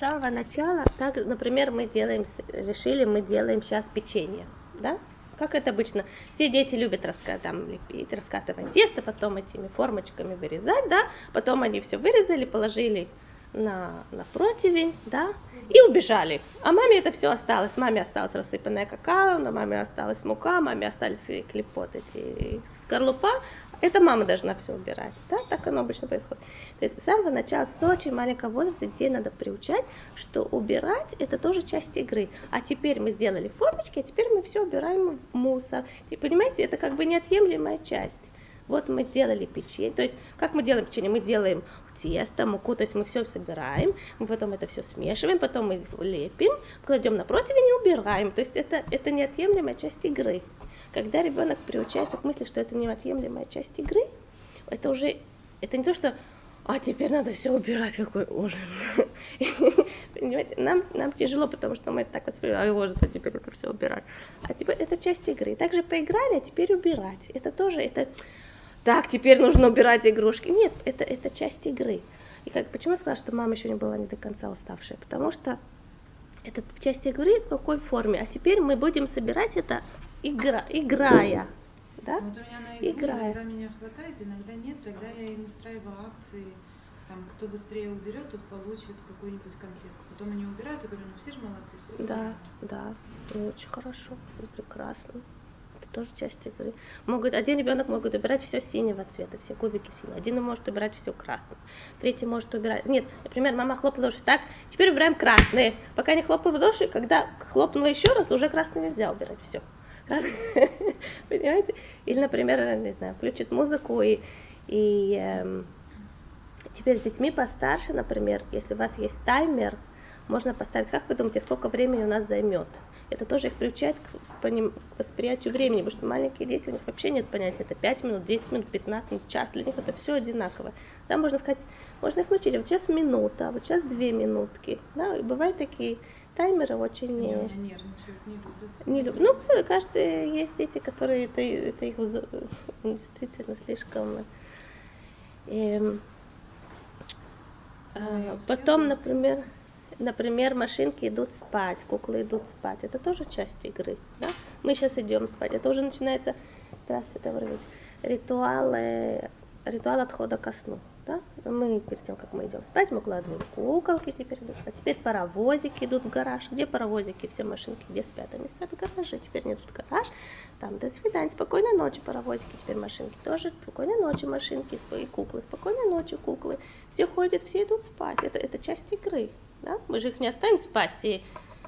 самого начала, так, например, мы делаем, решили, мы делаем сейчас печенье, да? Как это обычно? Все дети любят там, лепить, раскатывать тесто, потом этими формочками вырезать, да? Потом они все вырезали, положили на, на противень, да, и убежали. А маме это все осталось. Маме осталось рассыпанное какао, на маме осталась мука, маме остались клепот эти скорлупа. Это мама должна все убирать. Да? Так оно обычно происходит. То есть с самого начала, с очень маленького возраста детей надо приучать, что убирать это тоже часть игры. А теперь мы сделали формочки, а теперь мы все убираем в мусор. И понимаете, это как бы неотъемлемая часть. Вот мы сделали печенье. То есть, как мы делаем печенье? Мы делаем тесто, муку, то есть мы все собираем, мы потом это все смешиваем, потом мы лепим, кладем на противень и убираем. То есть это, это неотъемлемая часть игры. Когда ребенок приучается к мысли, что это неотъемлемая часть игры, это уже, это не то, что а теперь надо все убирать, какой ужин. Понимаете, нам, нам тяжело, потому что мы так воспринимаем, ой, ужас, а теперь это все убирать. А теперь это часть игры. Также поиграли, а теперь убирать. Это тоже, это так, теперь нужно убирать игрушки. Нет, это, это часть игры. И как, почему я сказала, что мама еще не была не до конца уставшая? Потому что это часть игры в какой форме. А теперь мы будем собирать это игра, играя. Да? Вот у меня на игру играя. иногда меня хватает, иногда нет. Тогда я им устраиваю акции. Там, кто быстрее уберет, тот получит какой-нибудь комплект. Потом они убирают, и говорю, ну все же молодцы, все. Да, да, очень хорошо, прекрасно тоже часть игры. Могут, один ребенок может убирать все синего цвета, все кубики синего. Один может убирать все красным. Третий может убирать... Нет, например, мама хлопала ладоши. Так, теперь убираем красные. Пока не хлопаю в ладоши, когда хлопнула еще раз, уже красный нельзя убирать. Все. Понимаете? Или, например, не знаю, включит музыку и, и эм, теперь с детьми постарше, например, если у вас есть таймер, можно поставить, как вы думаете, сколько времени у нас займет? это тоже их приучает к, восприятию времени, потому что маленькие дети, у них вообще нет понятия, это 5 минут, 10 минут, 15 минут, час, для них это все одинаково. Да, можно сказать, можно их научить, вот сейчас минута, а вот сейчас две минутки. Да, и бывают такие таймеры очень... Не, не нервничают, не любят. Не любят. Ну, все, каждый, есть дети, которые, это, это их действительно слишком... Эм, а, потом, например, например, машинки идут спать, куклы идут спать. Это тоже часть игры. Да? Мы сейчас идем спать. Это уже начинается, здравствуйте, добрый ритуал, отхода ко сну. Да? Мы перед тем, как мы идем спать, мы укладываем куколки, теперь идут спать. Теперь паровозики идут в гараж. Где паровозики, все машинки, где спят? Они спят в гараже. Теперь идут в гараж. Там, до свидания, спокойной ночи, паровозики. Теперь машинки тоже. Спокойной ночи, машинки и куклы. Спокойной ночи, куклы. Все ходят, все идут спать. Это, это часть игры. Да? Мы же их не оставим спать и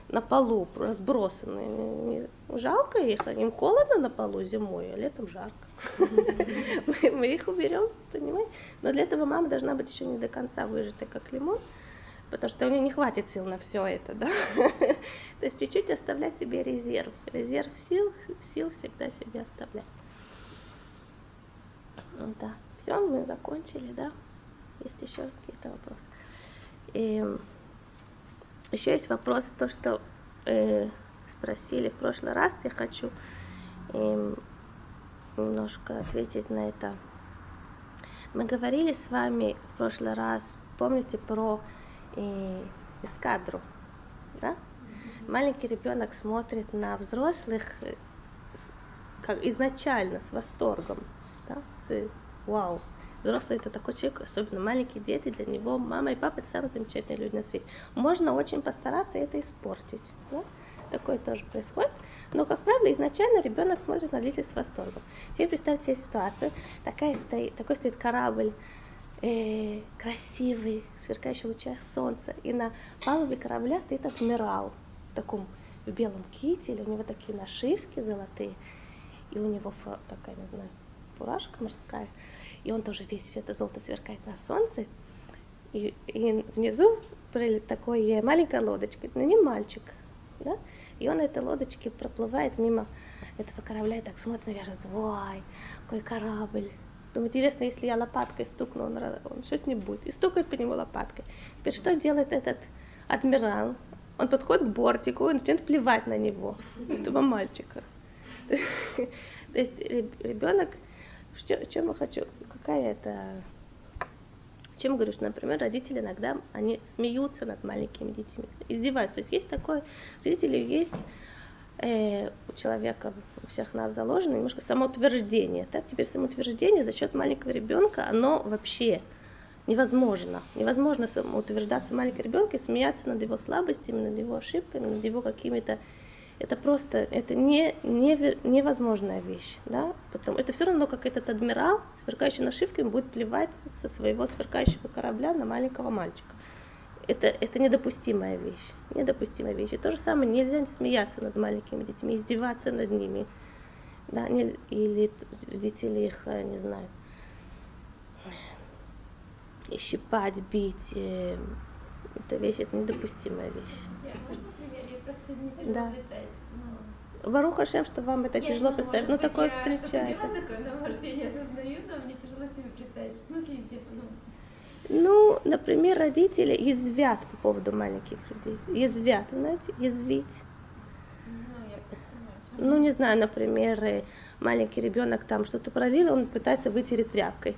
на полу разбросаны. Жалко их, им холодно на полу зимой, а летом жарко. Мы их уберем, понимаете? Но для этого мама должна быть еще не до конца выжатая, как лимон, потому что у нее не хватит сил на все это, да? То есть чуть-чуть оставлять себе резерв. Резерв сил, сил всегда себе оставлять. Да, все, мы закончили, да? Есть еще какие-то вопросы? Еще есть вопрос, то, что э, спросили в прошлый раз, я хочу э, немножко ответить на это. Мы говорили с вами в прошлый раз, помните про э, эскадру, да? Маленький ребенок смотрит на взрослых э, как изначально с восторгом, да, с вау, Взрослый это такой человек, особенно маленькие дети, для него мама и папа это самые замечательные люди на свете. Можно очень постараться это испортить. Да? Такое тоже происходит. Но, как правило, изначально ребенок смотрит на родителей с восторгом. Теперь представьте себе ситуацию. Такая стоит, такой стоит корабль, э, красивый, сверкающий в лучах солнца. И на палубе корабля стоит адмирал в таком в белом кителе, у него такие нашивки золотые, и у него такая, не знаю, фуражка морская и он тоже весь все это золото сверкает на солнце. И, и внизу такой маленькая лодочка, на нем мальчик, да? И он на этой лодочке проплывает мимо этого корабля и так смотрит наверх, ой, какой корабль. Думаю, интересно, если я лопаткой стукну, он, он что с ним будет? И стукает по нему лопаткой. Теперь что делает этот адмирал? Он подходит к бортику и начинает плевать на него, этого мальчика. То есть ребенок, чем я хочу, какая это, Чем говорю, что, например, родители иногда, они смеются над маленькими детьми, издеваются. То есть есть такое, родители есть э, у человека, у всех нас заложено немножко самоутверждение. Так? Теперь самоутверждение за счет маленького ребенка, оно вообще невозможно. Невозможно самоутверждаться маленького ребенка и смеяться над его слабостями, над его ошибками, над его какими-то это просто, это не, не, невозможная вещь, да, Потому, это все равно, как этот адмирал, сверкающий нашивками, будет плевать со своего сверкающего корабля на маленького мальчика. Это, это недопустимая вещь, недопустимая вещь. И то же самое, нельзя смеяться над маленькими детьми, издеваться над ними, да, или детей их, э, не знаю, щипать, бить, э, это вещь, это недопустимая вещь. Да. Ну... Варух Ашем, что вам это Нет, тяжело ну, представить, но такое встречается. Такое, но, может, я не осознаю, но мне тяжело себе представить. В смысле, ну... Ну, например, родители язвят по поводу маленьких людей. Язвят, знаете, язвить. Ну, ну, не знаю, например, э, маленький ребенок там что-то пролил, он пытается вытереть тряпкой.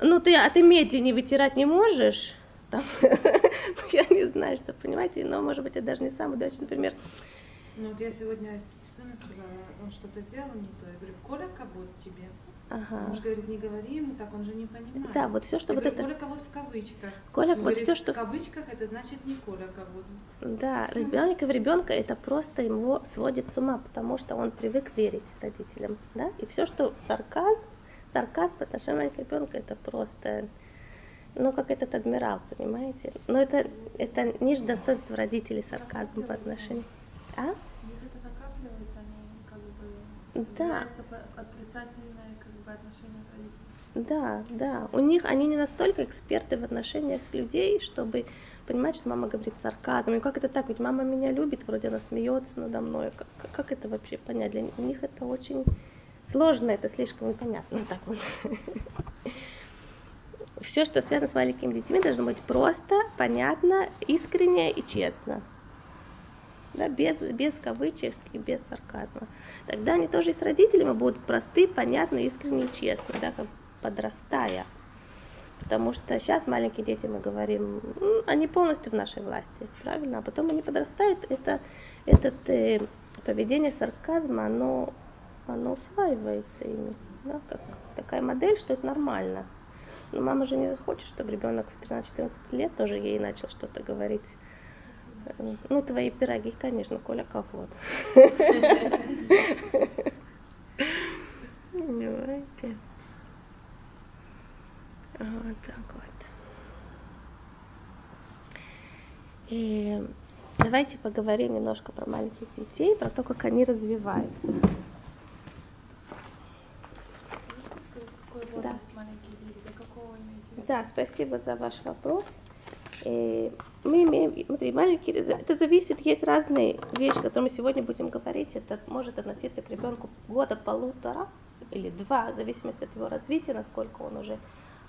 Ну, ты, а ты медленнее вытирать не можешь, там, я не знаю, что, понимаете, но, может быть, это даже не самый удачный пример. Ну, вот я сегодня сыну сказала, он что-то сделал не то, я говорю, Коля, кого тебе? Ага. Муж говорит, не говори ему так, он же не понимает. Да, вот все, что я вот говорю, это... Коля кого в кавычках. Коля, вот все, что... В кавычках это значит не Коля кого Да, ребенка в ребенка это просто его сводит с ума, потому что он привык верить родителям, да, и все, что сарказм, сарказм к ребенку, это просто ну, как этот адмирал, понимаете? Но это, это ниже достоинства родителей сарказм по отношению. А? да. отрицательное как бы, отношение родителей. Да, да. У них они не настолько эксперты в отношениях людей, чтобы понимать, что мама говорит сарказм. И как это так? Ведь мама меня любит, вроде она смеется надо мной. Как, как это вообще понять? Для них это очень сложно, это слишком непонятно. Так вот. Все, что связано с маленькими детьми, должно быть просто, понятно, искренне и честно. Да, без, без кавычек и без сарказма. Тогда они тоже и с родителями будут просты, понятны, искренне и честны, да, как подрастая. Потому что сейчас маленькие дети, мы говорим, они полностью в нашей власти, правильно? А потом они подрастают, это, это э, поведение сарказма, оно, оно усваивается ими. Да, как такая модель, что это нормально. Но мама же не хочет, чтобы ребенок в 13-14 лет тоже ей начал что-то говорить. Ну, твои пироги, конечно, Коля кого Понимаете? Вот так вот. И давайте поговорим немножко про маленьких детей, про то, как они развиваются. да. Да, спасибо за ваш вопрос. Э, мы имеем, смотри, маленький, это зависит, есть разные вещи, о которых мы сегодня будем говорить. Это может относиться к ребенку года полутора или два, в зависимости от его развития, насколько он уже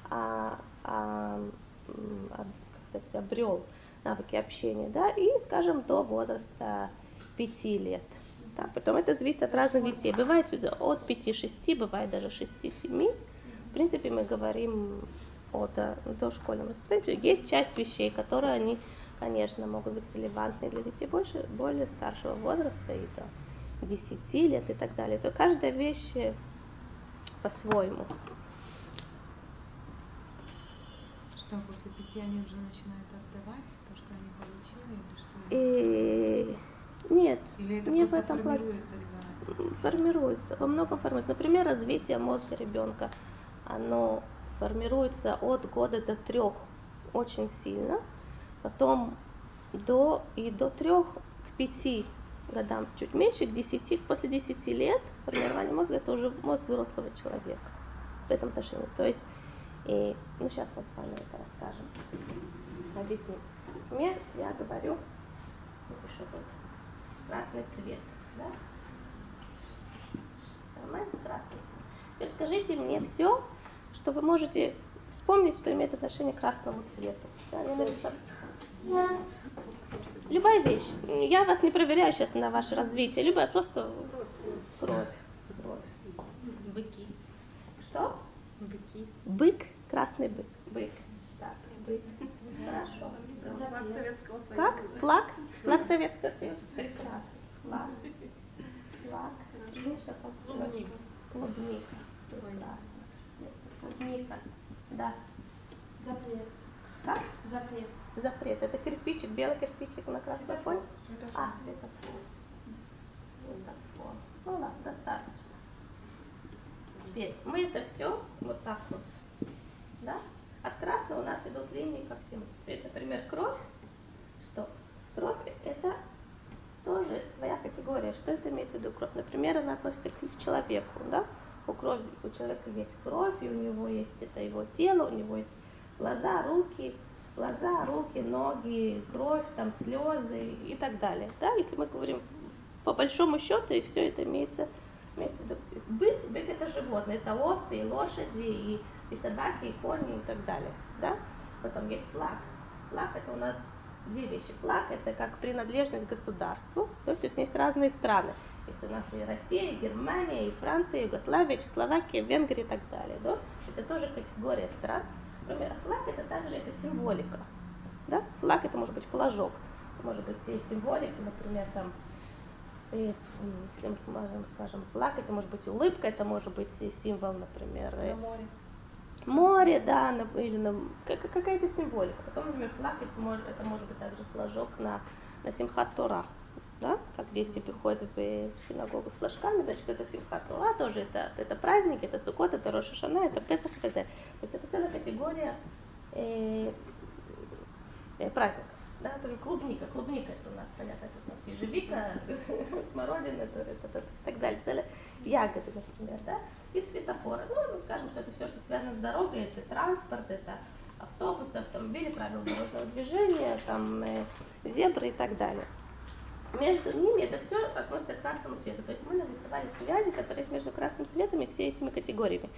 а, а, а, сказать, обрел навыки общения, да, и, скажем, до возраста пяти лет. Да, потом это зависит от разных детей. Бывает от 5-6, бывает даже 6-7. В принципе, мы говорим от дошкольном воспитании. Есть часть вещей, которые они, конечно, могут быть релевантны для детей больше, более старшего возраста и до 10 лет и так далее. То каждая вещь по-своему. Что после пяти они уже начинают отдавать то, что они получили, или что? И... Нет, или это не в этом формируется ребенок? Формируется, во многом формируется. Например, развитие мозга ребенка оно формируется от года до трех очень сильно, потом до и до трех к пяти годам чуть меньше, к десяти, после десяти лет формирование мозга это уже мозг взрослого человека в этом отношении. То есть, и, ну сейчас мы с вами это расскажем, объясним. Например, я говорю, напишу тут красный цвет, да? Нормально? Красный цвет. Теперь скажите мне все, что вы можете вспомнить, что имеет отношение к красному цвету. Да, Любая вещь. Я вас не проверяю сейчас на ваше развитие. Любая просто кровь. Быки. Что? Быки. Бык, красный бык. Бык. бык. Хорошо. Флаг Советского Союза. Как? Флаг? Флаг Советского Союза. Прекрасно. Флаг. Флаг. Там Клубника. Клубника. Прекрасно. Клубника. Да. Запрет. Как? Запрет. Запрет. Это кирпичик, белый кирпичик на красном фоне? А, светофор. Светофор. Ну ладно, достаточно. Теперь мы это все вот так вот, да? От красного у нас идут линии ко всему. Теперь, например, кровь. Что? Кровь это тоже своя категория. Что это имеется в виду кровь? Например, она относится к человеку, да? У, крови, у человека есть кровь, и у него есть это его тело, у него есть глаза, руки, глаза, руки, ноги, кровь, там слезы и так далее. Да? Если мы говорим по большому счету, и все это имеется, имеется в виду. Бык, бык это животное, это овцы, и лошади, и, и собаки, и кони и так далее. Да? Потом есть флаг. Флаг это у нас две вещи. Флаг это как принадлежность государству, то есть, то есть есть разные страны. Это у нас и Россия, и Германия, и Франция, и Югославия, Чехословакия, Венгрия и так далее. Да? Это тоже категория стран. Например, флаг это также это символика. Да? Флаг это может быть флажок, может быть и символика, например, там, и, если мы скажем, скажем, флаг, это может быть улыбка, это может быть символ, например, На море. море, да, на- или на, как- какая-то символика. Потом, например, флаг, если может, это может быть также флажок на, на Симхат Тора, да, как дети приходят в, в синагогу с флажками, значит, это Симхат Тора, тоже это, это праздник, это Сукот, это Роша Шана, это Песах далее. То есть это целая категория э, э, праздников. Да, например, клубника. Клубника это у нас, понятно, это у нас ежевика, смородина, это, это, это, так далее. Целые ягоды, например, да. И светофоры. Ну, мы скажем, что это все, что связано с дорогой, это транспорт, это автобусы, автомобили, правила дорожного движения, там, э, зебры и так далее. Между ними это все относится к красному свету. То есть мы нарисовали связи, которые между красным светом и все этими категориями.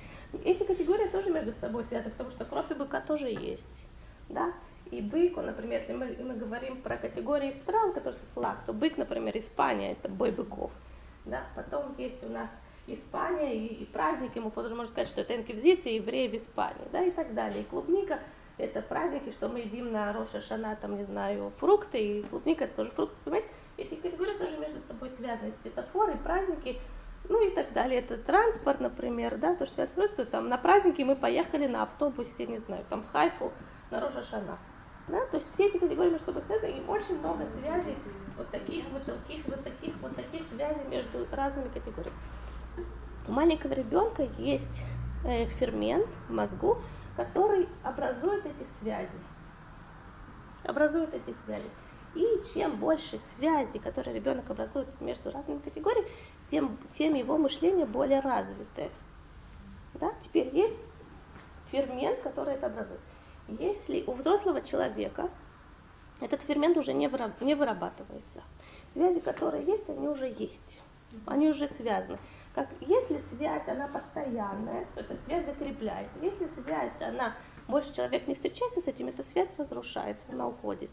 Эти категории тоже между собой связаны, потому что кровь у быка тоже есть. Да? И бык, он, например, если мы, мы говорим про категории стран, которые флаг, то бык, например, Испания, это бой быков. Да? Потом есть у нас Испания и, и праздник, ему тоже можно сказать, что это инквизиция евреи в Испании, да, и так далее. И клубника это праздники, что мы едим на Роша Шана, там, не знаю, фрукты, и клубника это тоже фрукты, понимаете? Эти категории тоже между собой связаны, светофоры, праздники, ну и так далее. Это транспорт, например, да, то, что связано с фруктами. там на праздники мы поехали на автобусе, не знаю, там в Хайфу, на Роша Шана. Да? То есть все эти категории между собой связаны, и очень много связей, вот таких, вот таких, вот таких, вот таких связей между разными категориями. У маленького ребенка есть э, фермент в мозгу, который образует эти связи. Образует эти связи. И чем больше связей, которые ребенок образует между разными категориями, тем, тем его мышление более развитое. Да? Теперь есть фермент, который это образует. Если у взрослого человека этот фермент уже не, выраб- не вырабатывается, связи, которые есть, они уже есть. Они уже связаны. Как, если связь, она постоянная, то эта связь закрепляется. Если связь, она больше человек не встречается с этим, эта связь разрушается, она уходит.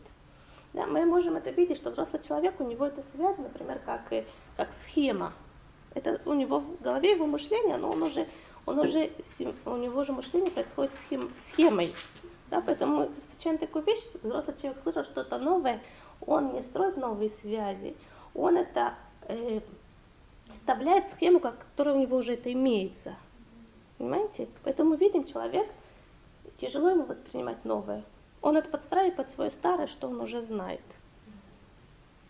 Да, мы можем это видеть, что взрослый человек, у него это связь, например, как, и- как схема. Это у него в голове его мышление, но он уже, он уже, у него же мышление происходит схем, схемой. Да, поэтому мы встречаем такую вещь, взрослый человек слышал что-то новое, он не строит новые связи, он это э, вставляет в схему, как, которая у него уже это имеется. Понимаете? Поэтому мы видим, человек, тяжело ему воспринимать новое. Он это подстраивает под свое старое, что он уже знает.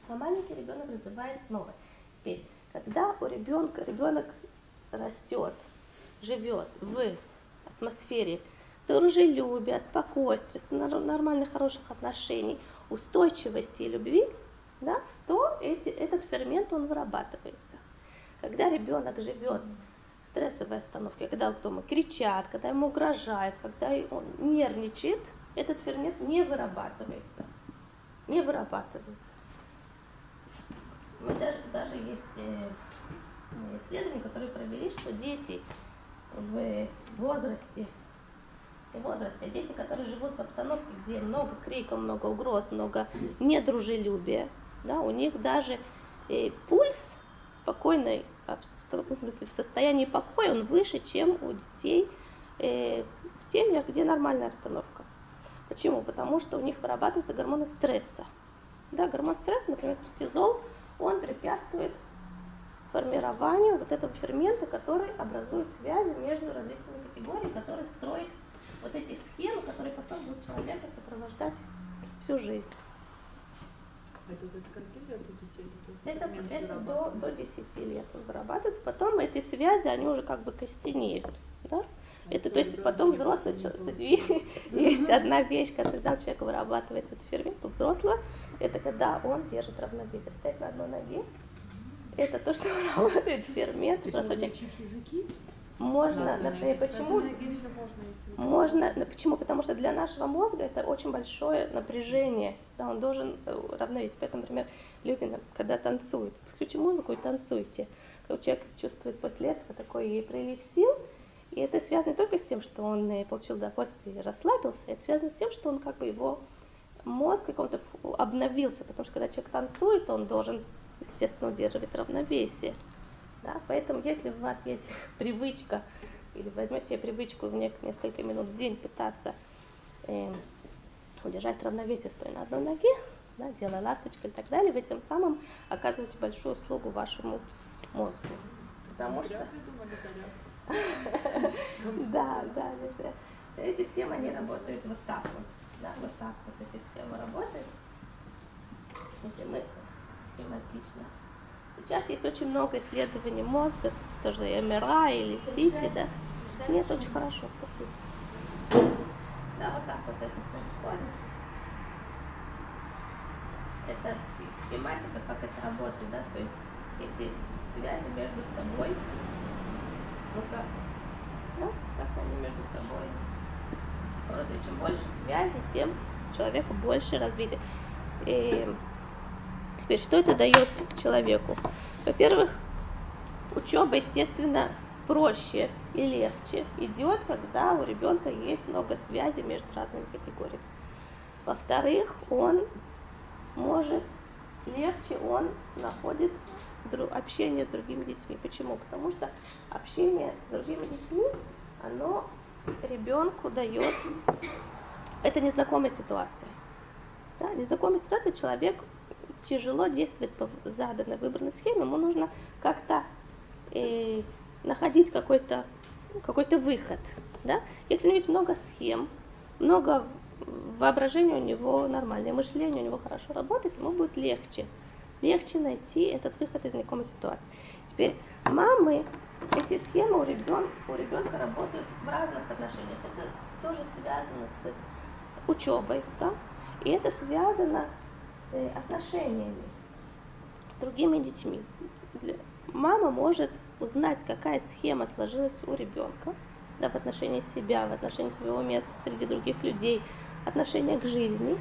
А маленький ребенок развивает новое. Теперь, когда у ребенка, ребенок растет, живет в атмосфере дружелюбия, спокойствия, нормальных, хороших отношений, устойчивости и любви, да, то эти, этот фермент, он вырабатывается. Когда ребенок живет в стрессовой остановке, когда дома кричат, когда ему угрожают, когда он нервничает, этот фермент не вырабатывается. Не вырабатывается. Мы даже, даже есть э, исследования, которые провели, что дети в возрасте, в возрасте, дети, которые живут в обстановке, где много крика, много угроз, много недружелюбия, да, у них даже э, пульс в спокойной, в смысле, в состоянии покоя, он выше, чем у детей э, в семьях, где нормальная обстановка. Почему? Потому что у них вырабатываются гормоны стресса. Да, гормон стресса, например, кортизол, он препятствует формированию вот этого фермента, который образует связи между различными категориями, который строит вот эти схемы, которые потом будут человека сопровождать всю жизнь. Это до скольки лет у детей? Это, это до, до 10 лет он вырабатывается. Потом эти связи, они уже как бы костенеют. Да? Это то есть потом взрослый человек, есть одна вещь, когда у человека вырабатывается этот фермент, у взрослого, это когда он держит равновесие, стоит на одной ноге, это то, что работает фермент. Просто человек... языки? Можно, например, почему? Можно, почему? Потому что для нашего мозга это очень большое напряжение, да, он должен э, равновесить. Поэтому, например, люди, когда танцуют, включите музыку и танцуйте. Когда человек чувствует после этого такой прилив сил, и это связано не только с тем, что он э, получил удовольствие и расслабился, это связано с тем, что он как бы его мозг каком-то обновился, потому что когда человек танцует, он должен, естественно, удерживать равновесие. Да? Поэтому если у вас есть привычка, или возьмете себе привычку в несколько минут в день пытаться э, удержать равновесие, стоя на одной ноге, да, делая ласточку и так далее, вы тем самым оказываете большую услугу вашему мозгу. Потому что... Да, да, да. Эти схемы, они работают вот так вот. Да, вот так вот эти схемы работают. Если мы схематично Сейчас есть очень много исследований мозга, тоже МРА или СИТИ, да. Нет, очень хорошо, спасибо. Да, вот так вот это происходит. Это схематика, как это работает, да, то есть эти связи между собой, ну как, ну, как они между собой. Просто чем больше связи, тем человеку больше развития. И Теперь, что это дает человеку? Во-первых, учеба, естественно, проще и легче идет, когда у ребенка есть много связей между разными категориями. Во-вторых, он может легче, он находит общение с другими детьми. Почему? Потому что общение с другими детьми, оно ребенку дает, это незнакомая ситуация. Да? Незнакомая ситуация человек тяжело действовать по заданной выбранной схеме, ему нужно как-то э, находить какой-то какой-то выход. Да? Если у него есть много схем, много воображения у него нормальное, мышление у него хорошо работает, ему будет легче. Легче найти этот выход из знакомой ситуации. Теперь мамы, эти схемы у ребенка, у ребенка работают в разных отношениях. Это тоже связано с учебой, да? И это связано Э, отношениями с другими детьми. Мама может узнать, какая схема сложилась у ребенка да, в отношении себя, в отношении своего места среди других людей, отношения к жизни.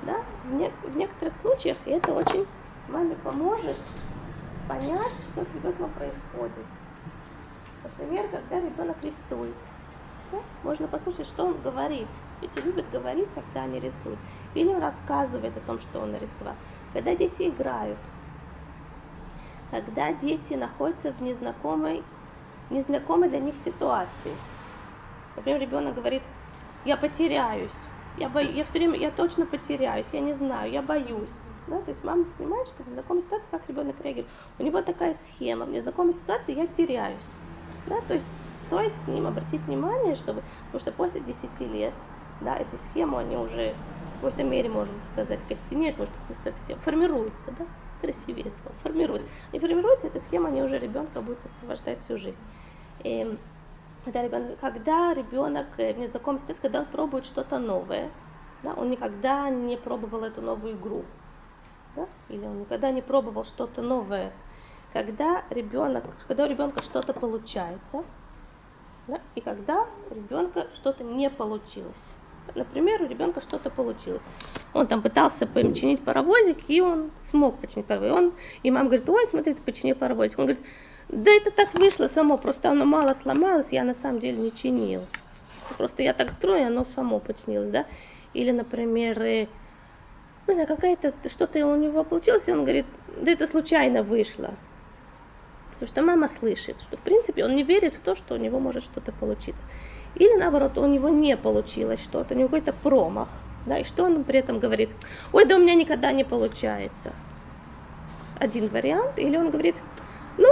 Да? В, не, в некоторых случаях это очень маме поможет понять, что с ребенком происходит. Например, когда ребенок рисует. Да? Можно послушать, что он говорит. Дети любят говорить, когда они рисуют. Или он рассказывает о том, что он нарисовал. Когда дети играют. Когда дети находятся в незнакомой, незнакомой для них ситуации. Например, ребенок говорит, я потеряюсь. Я, бо... я все время, я точно потеряюсь, я не знаю, я боюсь. Да, то есть мама понимает, что в незнакомой ситуации как ребенок реагирует. У него такая схема, в незнакомой ситуации я теряюсь. Да, то есть стоит с ним обратить внимание, чтобы, потому что после 10 лет, да, эти схемы, они уже в какой-то мере, можно сказать, костенеют, может не совсем, формируются, да, красивее слово, формируются. И формируется эта схема, они уже ребенка будут сопровождать всю жизнь. И когда ребенок, когда ребенок в незнакомой ситуации, когда он пробует что-то новое, да, он никогда не пробовал эту новую игру, да, или он никогда не пробовал что-то новое, когда ребенок, когда у ребенка что-то получается, да? И когда у ребенка что-то не получилось. Например, у ребенка что-то получилось. Он там пытался починить паровозик, и он смог починить паровозик. Он, и мама говорит, ой, смотри, ты починил паровозик. Он говорит, да это так вышло само, просто оно мало сломалось, я на самом деле не чинил. Просто я так трою, оно само починилось, да. Или, например, э, ну, какая-то что-то у него получилось, и он говорит, да это случайно вышло. Потому что мама слышит, что в принципе он не верит в то, что у него может что-то получиться. Или наоборот, у него не получилось что-то, у него какой-то промах. Да, и что он при этом говорит? Ой, да у меня никогда не получается. Один вариант. Или он говорит, ну,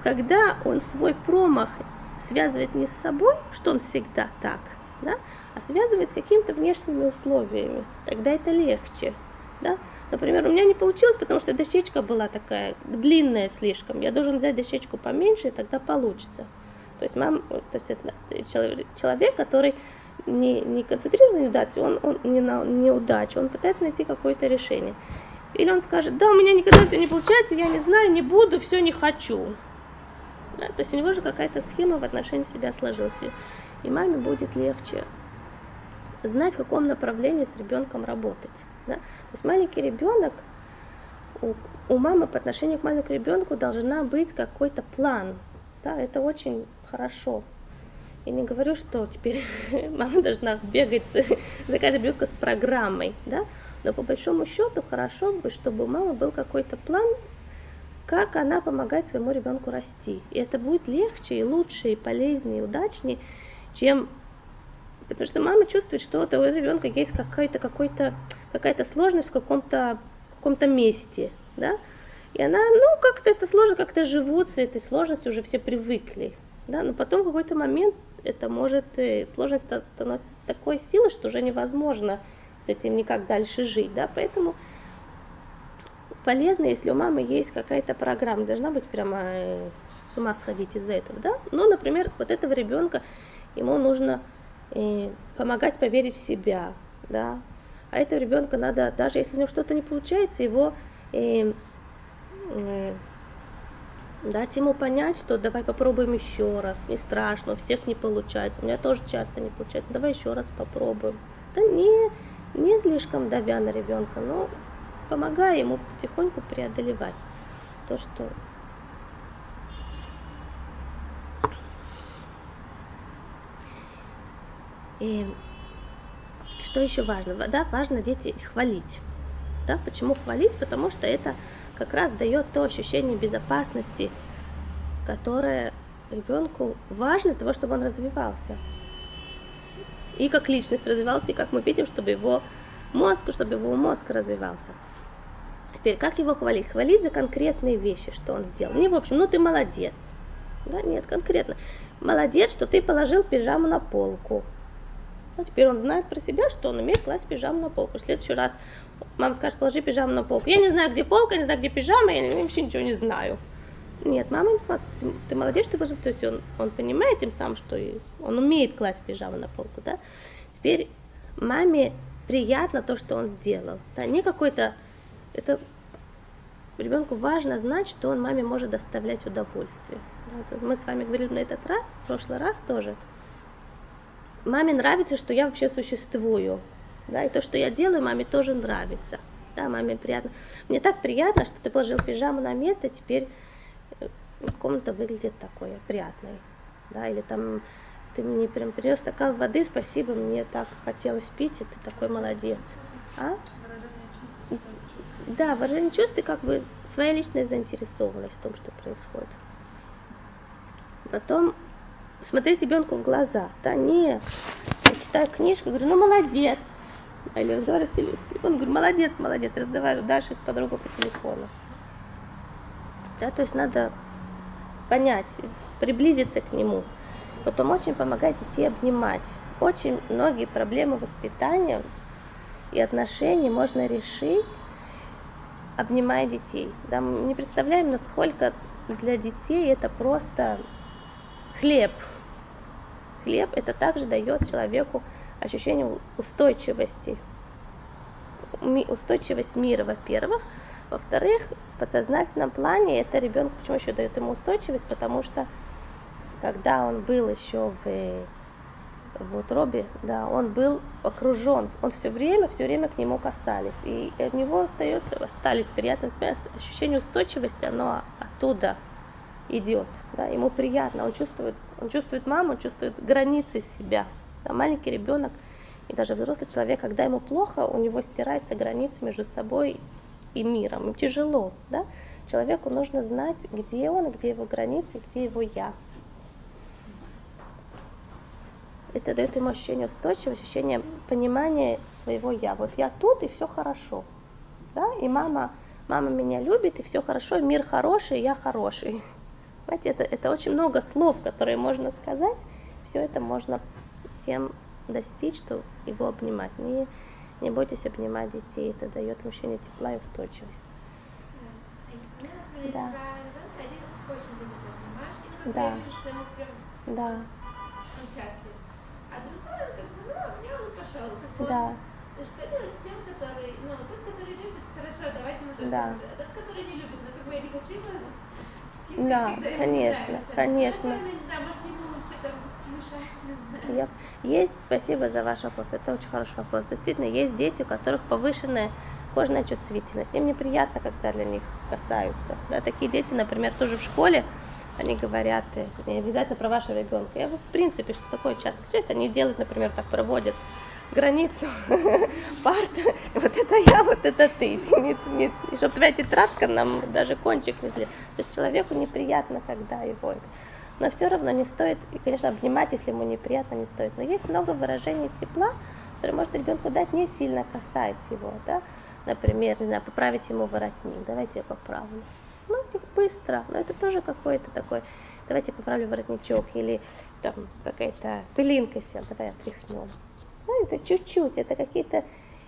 когда он свой промах связывает не с собой, что он всегда так, да, а связывает с какими-то внешними условиями, тогда это легче. Да? Например, у меня не получилось, потому что дощечка была такая длинная слишком. Я должен взять дощечку поменьше, и тогда получится. То есть, мам, то есть это человек, который не, не концентрируется на неудаче, он, он не на неудачу, он пытается найти какое-то решение. Или он скажет, да, у меня никогда все не получается, я не знаю, не буду, все не хочу. Да, то есть у него же какая-то схема в отношении себя сложилась. И маме будет легче знать, в каком направлении с ребенком работать. Да? То есть маленький ребенок, у, у мамы по отношению к маленькому ребенку должна быть какой-то план. Да? Это очень хорошо. Я не говорю, что теперь мама должна бегать за каждым ребенком с программой, да? но по большому счету хорошо бы, чтобы у мамы был какой-то план, как она помогает своему ребенку расти. И это будет легче и лучше, и полезнее, и удачнее, чем Потому что мама чувствует, что у того ребенка есть какая-то какой какая-то сложность в каком-то каком-то месте, да, и она, ну, как-то это сложно, как-то живут с этой сложностью, уже все привыкли, да, но потом в какой-то момент это может, э, сложность становится такой силой, что уже невозможно с этим никак дальше жить, да, поэтому полезно, если у мамы есть какая-то программа, должна быть прямо э, с ума сходить из-за этого, да, ну, например, вот этого ребенка, ему нужно э, помогать поверить в себя, да, а этого ребенка надо, даже если у него что-то не получается, его э, э, дать ему понять, что давай попробуем еще раз, не страшно, у всех не получается, у меня тоже часто не получается, давай еще раз попробуем. Да не, не слишком давя на ребенка, но помогая ему потихоньку преодолевать то, что И что еще важно? Да, важно дети хвалить. Да, почему хвалить? Потому что это как раз дает то ощущение безопасности, которое ребенку важно для того, чтобы он развивался. И как личность развивался, и как мы видим, чтобы его мозг, чтобы его мозг развивался. Теперь, как его хвалить? Хвалить за конкретные вещи, что он сделал. Не в общем, ну ты молодец. Да, нет, конкретно. Молодец, что ты положил пижаму на полку. Ну, теперь он знает про себя, что он умеет класть пижаму на полку. В следующий раз мама скажет, положи пижаму на полку. Я не знаю, где полка, не знаю, где пижама, я вообще ничего не знаю. Нет, мама им сказала, ты, ты молодец, что положил. То есть он, он понимает тем самым, что он умеет класть пижаму на полку. Да? Теперь маме приятно то, что он сделал. Да? Не какой-то... Это ребенку важно знать, что он маме может доставлять удовольствие. Мы с вами говорили на этот раз, в прошлый раз тоже маме нравится, что я вообще существую. Да, и то, что я делаю, маме тоже нравится. Да, маме приятно. Мне так приятно, что ты положил пижаму на место, теперь э, комната выглядит такой приятной. Да, или там ты мне прям принес стакан воды, спасибо, мне так хотелось пить, и ты такой молодец. А? Да, выражение чувств, ты как бы своя личная заинтересованность в том, что происходит. Потом смотреть ребенку в глаза. Да не, я читаю книжку, говорю, ну молодец. Или разговариваю с телефоном, говорю, молодец, молодец, разговариваю дальше с подругой по телефону. Да, то есть надо понять, приблизиться к нему. Потом очень помогать детей обнимать. Очень многие проблемы воспитания и отношений можно решить, обнимая детей. Да, мы не представляем, насколько для детей это просто хлеб. Хлеб это также дает человеку ощущение устойчивости. Устойчивость мира, во-первых. Во-вторых, в подсознательном плане это ребенку почему еще дает ему устойчивость, потому что когда он был еще в, в утробе, да, он был окружен, он все время, все время к нему касались, и от него остается, остались приятные ощущения устойчивости, оно оттуда идет, да, ему приятно, он чувствует, он чувствует маму, он чувствует границы себя. Да, маленький ребенок и даже взрослый человек, когда ему плохо, у него стираются границы между собой и миром. Им тяжело, да? Человеку нужно знать, где он, где его границы, где его я. это дает ему ощущение устойчивости, ощущение понимания своего я. Вот я тут, и все хорошо. Да? И мама, мама меня любит, и все хорошо, и мир хороший, и я хороший. Знаете, это, это очень много слов, которые можно сказать. Все это можно тем достичь, что его обнимать. Не, не бойтесь обнимать детей, это дает ощущение тепла и устойчивости. Да. Да. Да. ему Да, он счастлив. А другой, он как бы, ну, обнял и пошел. Как бы да, он- ну, Что делать с тем, который, ну, тот, который любит, хорошо, давайте мы тоже Да. а тот, который не любит, ну, как бы я не хочу его Да, конечно, конечно. Есть, спасибо за ваш вопрос, это очень хороший вопрос. Действительно, есть дети, у которых повышенная кожная чувствительность. Им неприятно, когда для них касаются. Да, такие дети, например, тоже в школе, они говорят, не обязательно про вашего ребенка. Я, в принципе, что такое часто часто они делают, например, так проводят границу парта, вот это я, вот это ты. Не, чтобы твоя тетрадка нам даже кончик не. То есть человеку неприятно, когда его это. Но все равно не стоит, и, конечно, обнимать, если ему неприятно, не стоит. Но есть много выражений тепла, которые может ребенку дать, не сильно касаясь его, да. Например, не знаю, поправить ему воротник, давайте я поправлю. Ну, типа, быстро, но это тоже какой-то такой, давайте поправлю воротничок, или там какая-то пылинка сел, давай отряхнем. Ну, это чуть-чуть, это какие-то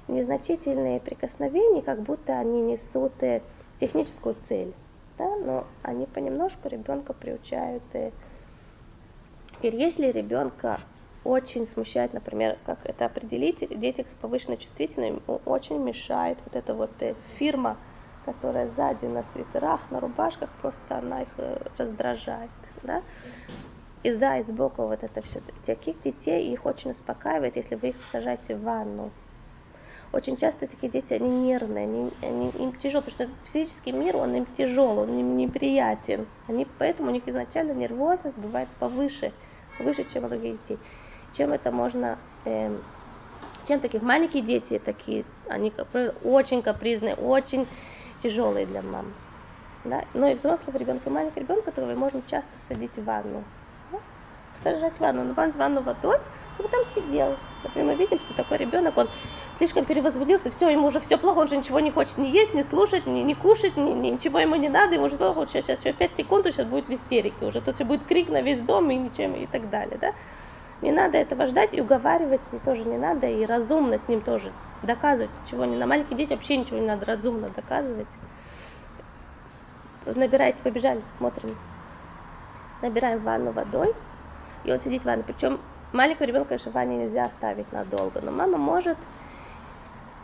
незначительные прикосновения, как будто они несут э, техническую цель, да, но они понемножку ребенка приучают. э. Теперь, если ребенка очень смущает, например, как это определить, дети с повышенной чувствительностью очень мешает вот эта вот э, фирма, которая сзади на свитерах, на рубашках, просто она их раздражает, да. И да, и сбоку вот это все. Таких детей их очень успокаивает, если вы их сажаете в ванну. Очень часто такие дети, они нервные, они, они- им тяжело, потому что физический мир, он им тяжел, он им неприятен. Они, поэтому у них изначально нервозность бывает повыше, выше, чем у других детей. Чем это можно, эм, чем таких маленькие дети такие, они очень капризные, очень тяжелые для мам. Да? Но и взрослого ребенка, и маленького ребенка, которого можно часто садить в ванну. Сажать в ванну, наполнить ванну водой, чтобы там сидел. Например, мы видим, что такой ребенок, он слишком перевозбудился, все, ему уже все плохо, он же ничего не хочет ни есть, ни слушать, ни, ни кушать, ни, ни- ничего ему не надо, ему уже плохо, вот сейчас, сейчас еще 5 секунд, сейчас будет в истерике уже, тут все будет крик на весь дом и ничем, и так далее, да. Не надо этого ждать и уговаривать и тоже не надо, и разумно с ним тоже доказывать, чего не на маленькие дети вообще ничего не надо разумно доказывать. Набираете, побежали, смотрим. Набираем ванну водой, и он сидит в ванной. Причем маленького ребенка, конечно, в ванне нельзя оставить надолго, но мама может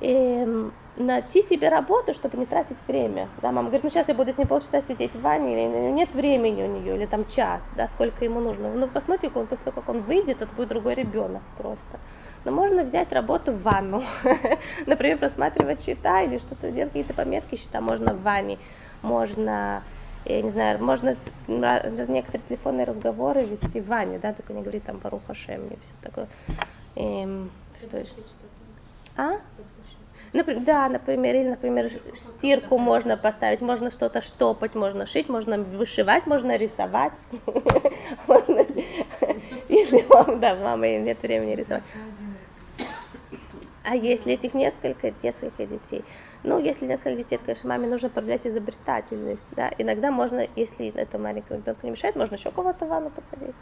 эм, найти себе работу, чтобы не тратить время. Да, мама говорит, ну сейчас я буду с ним полчаса сидеть в ванне, или нет времени у нее, или там час, да, сколько ему нужно. Ну, посмотрите, он, после того, как он выйдет, это будет другой ребенок просто. Но можно взять работу в ванну, например, просматривать счета или что-то делать, какие-то пометки счета можно в ванне, можно я не знаю, можно некоторые телефонные разговоры вести в ванне, да, только не говорить там Баруха Шем и все такое. Эм, что еще? А? Например, да, например, или, например, стирку можно поставить, можно что-то штопать, можно шить, можно вышивать, можно рисовать. Если вам, да, мама нет времени рисовать. А если этих несколько, несколько детей? Ну, если несколько детей, конечно, маме нужно проявлять изобретательность. Да? Иногда можно, если это маленькому ребенку не мешает, можно еще кого-то в ванну посадить.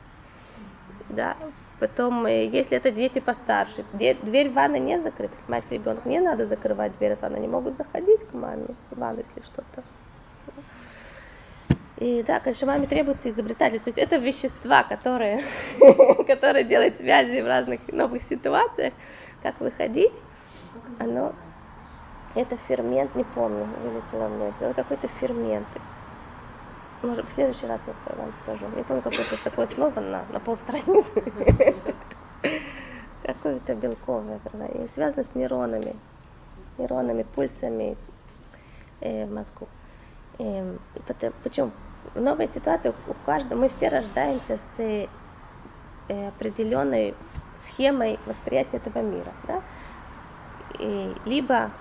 Да. Потом, э, если это дети постарше, де- дверь в ванной не закрыта, если маленький ребенок, не надо закрывать дверь от ванны, они могут заходить к маме в ванну, если что-то. И да, конечно, маме требуется изобретательность. То есть это вещества, которые, которые делают связи в разных новых ситуациях, как выходить. Оно, это фермент, не помню, вылетело мне, это какой-то фермент. Может, в следующий раз я вам скажу. Не помню, какое-то такое слово на, на полстраницы. Какое-то белковое, и связано с нейронами, нейронами, пульсами э, мозгу. Потом- Причем в новой ситуации у каждого, мы все рождаемся с э, э, определенной схемой восприятия этого мира. Да? И либо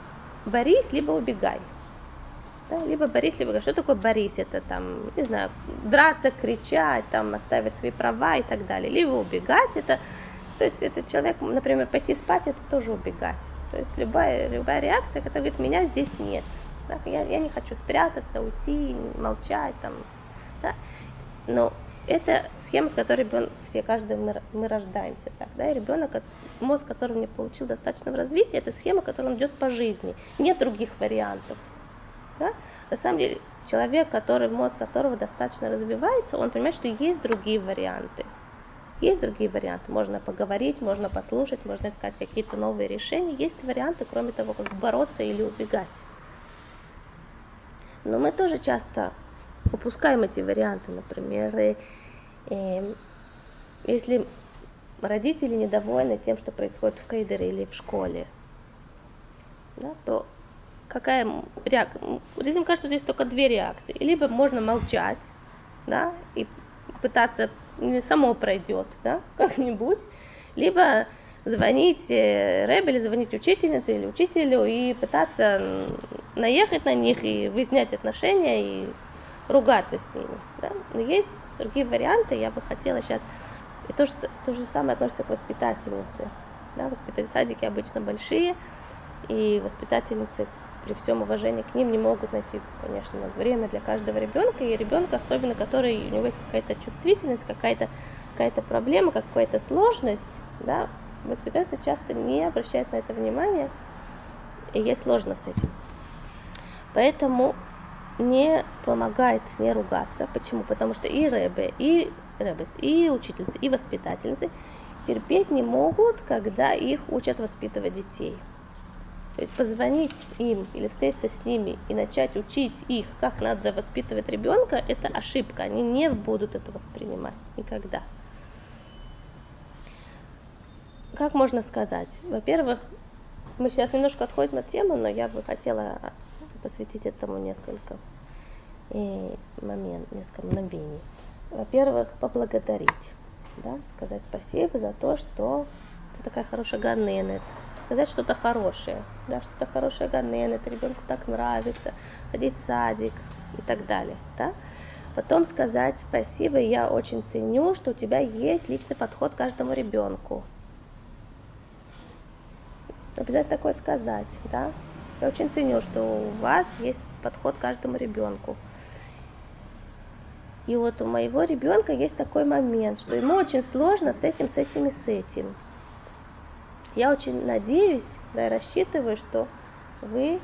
борись, либо убегай. Да? Либо борись, либо. Что такое борись? Это там, не знаю, драться, кричать, там, отстаивать свои права и так далее. Либо убегать, это То есть этот человек, например, пойти спать, это тоже убегать. То есть любая, любая реакция, которая говорит, меня здесь нет. Да? Я, я не хочу спрятаться, уйти, молчать. Там, да? Но это схема, с которой ребенок, все, каждый мы, мы рождаемся так, да, и ребенок, мозг, который не получил достаточного развития, это схема, которая он идет по жизни. Нет других вариантов. Да? На самом деле, человек, который, мозг которого достаточно развивается, он понимает, что есть другие варианты. Есть другие варианты. Можно поговорить, можно послушать, можно искать какие-то новые решения. Есть варианты, кроме того, как бороться или убегать. Но мы тоже часто упускаем эти варианты. Например, и, если родители недовольны тем, что происходит в Кейдере или в школе, да, то какая реакция? Людям кажется, что есть только две реакции. Либо можно молчать, да, и пытаться, само пройдет, да, как-нибудь, либо звонить э, Рэбе или звонить учительнице или учителю и пытаться наехать на них и выяснять отношения и ругаться с ними. Да? Но есть другие варианты, я бы хотела сейчас... И то, что, то же самое относится к воспитательнице. Да? Воспитательные садики обычно большие, и воспитательницы при всем уважении к ним не могут найти, конечно, время для каждого ребенка, и ребенка, особенно который у него есть какая-то чувствительность, какая-то какая проблема, какая-то сложность, да, воспитатель часто не обращает на это внимания, и ей сложно с этим. Поэтому не помогает не ругаться. Почему? Потому что и Рэбе, и Рэбес, и учительницы, и воспитательницы терпеть не могут, когда их учат воспитывать детей. То есть позвонить им или встретиться с ними и начать учить их, как надо воспитывать ребенка, это ошибка. Они не будут это воспринимать никогда. Как можно сказать? Во-первых, мы сейчас немножко отходим от темы, но я бы хотела посвятить этому несколько и момент, несколько мгновений. Во-первых, поблагодарить, да, сказать спасибо за то, что ты такая хорошая ганенет, сказать что-то хорошее, да, что-то хорошее ганенет, ребенку так нравится, ходить в садик и так далее, да. Потом сказать спасибо, я очень ценю, что у тебя есть личный подход к каждому ребенку. Обязательно такое сказать, да. Я очень ценю, что у вас есть подход к каждому ребенку. И вот у моего ребенка есть такой момент, что ему очень сложно с этим, с этим и с этим. Я очень надеюсь, да, и рассчитываю, что вы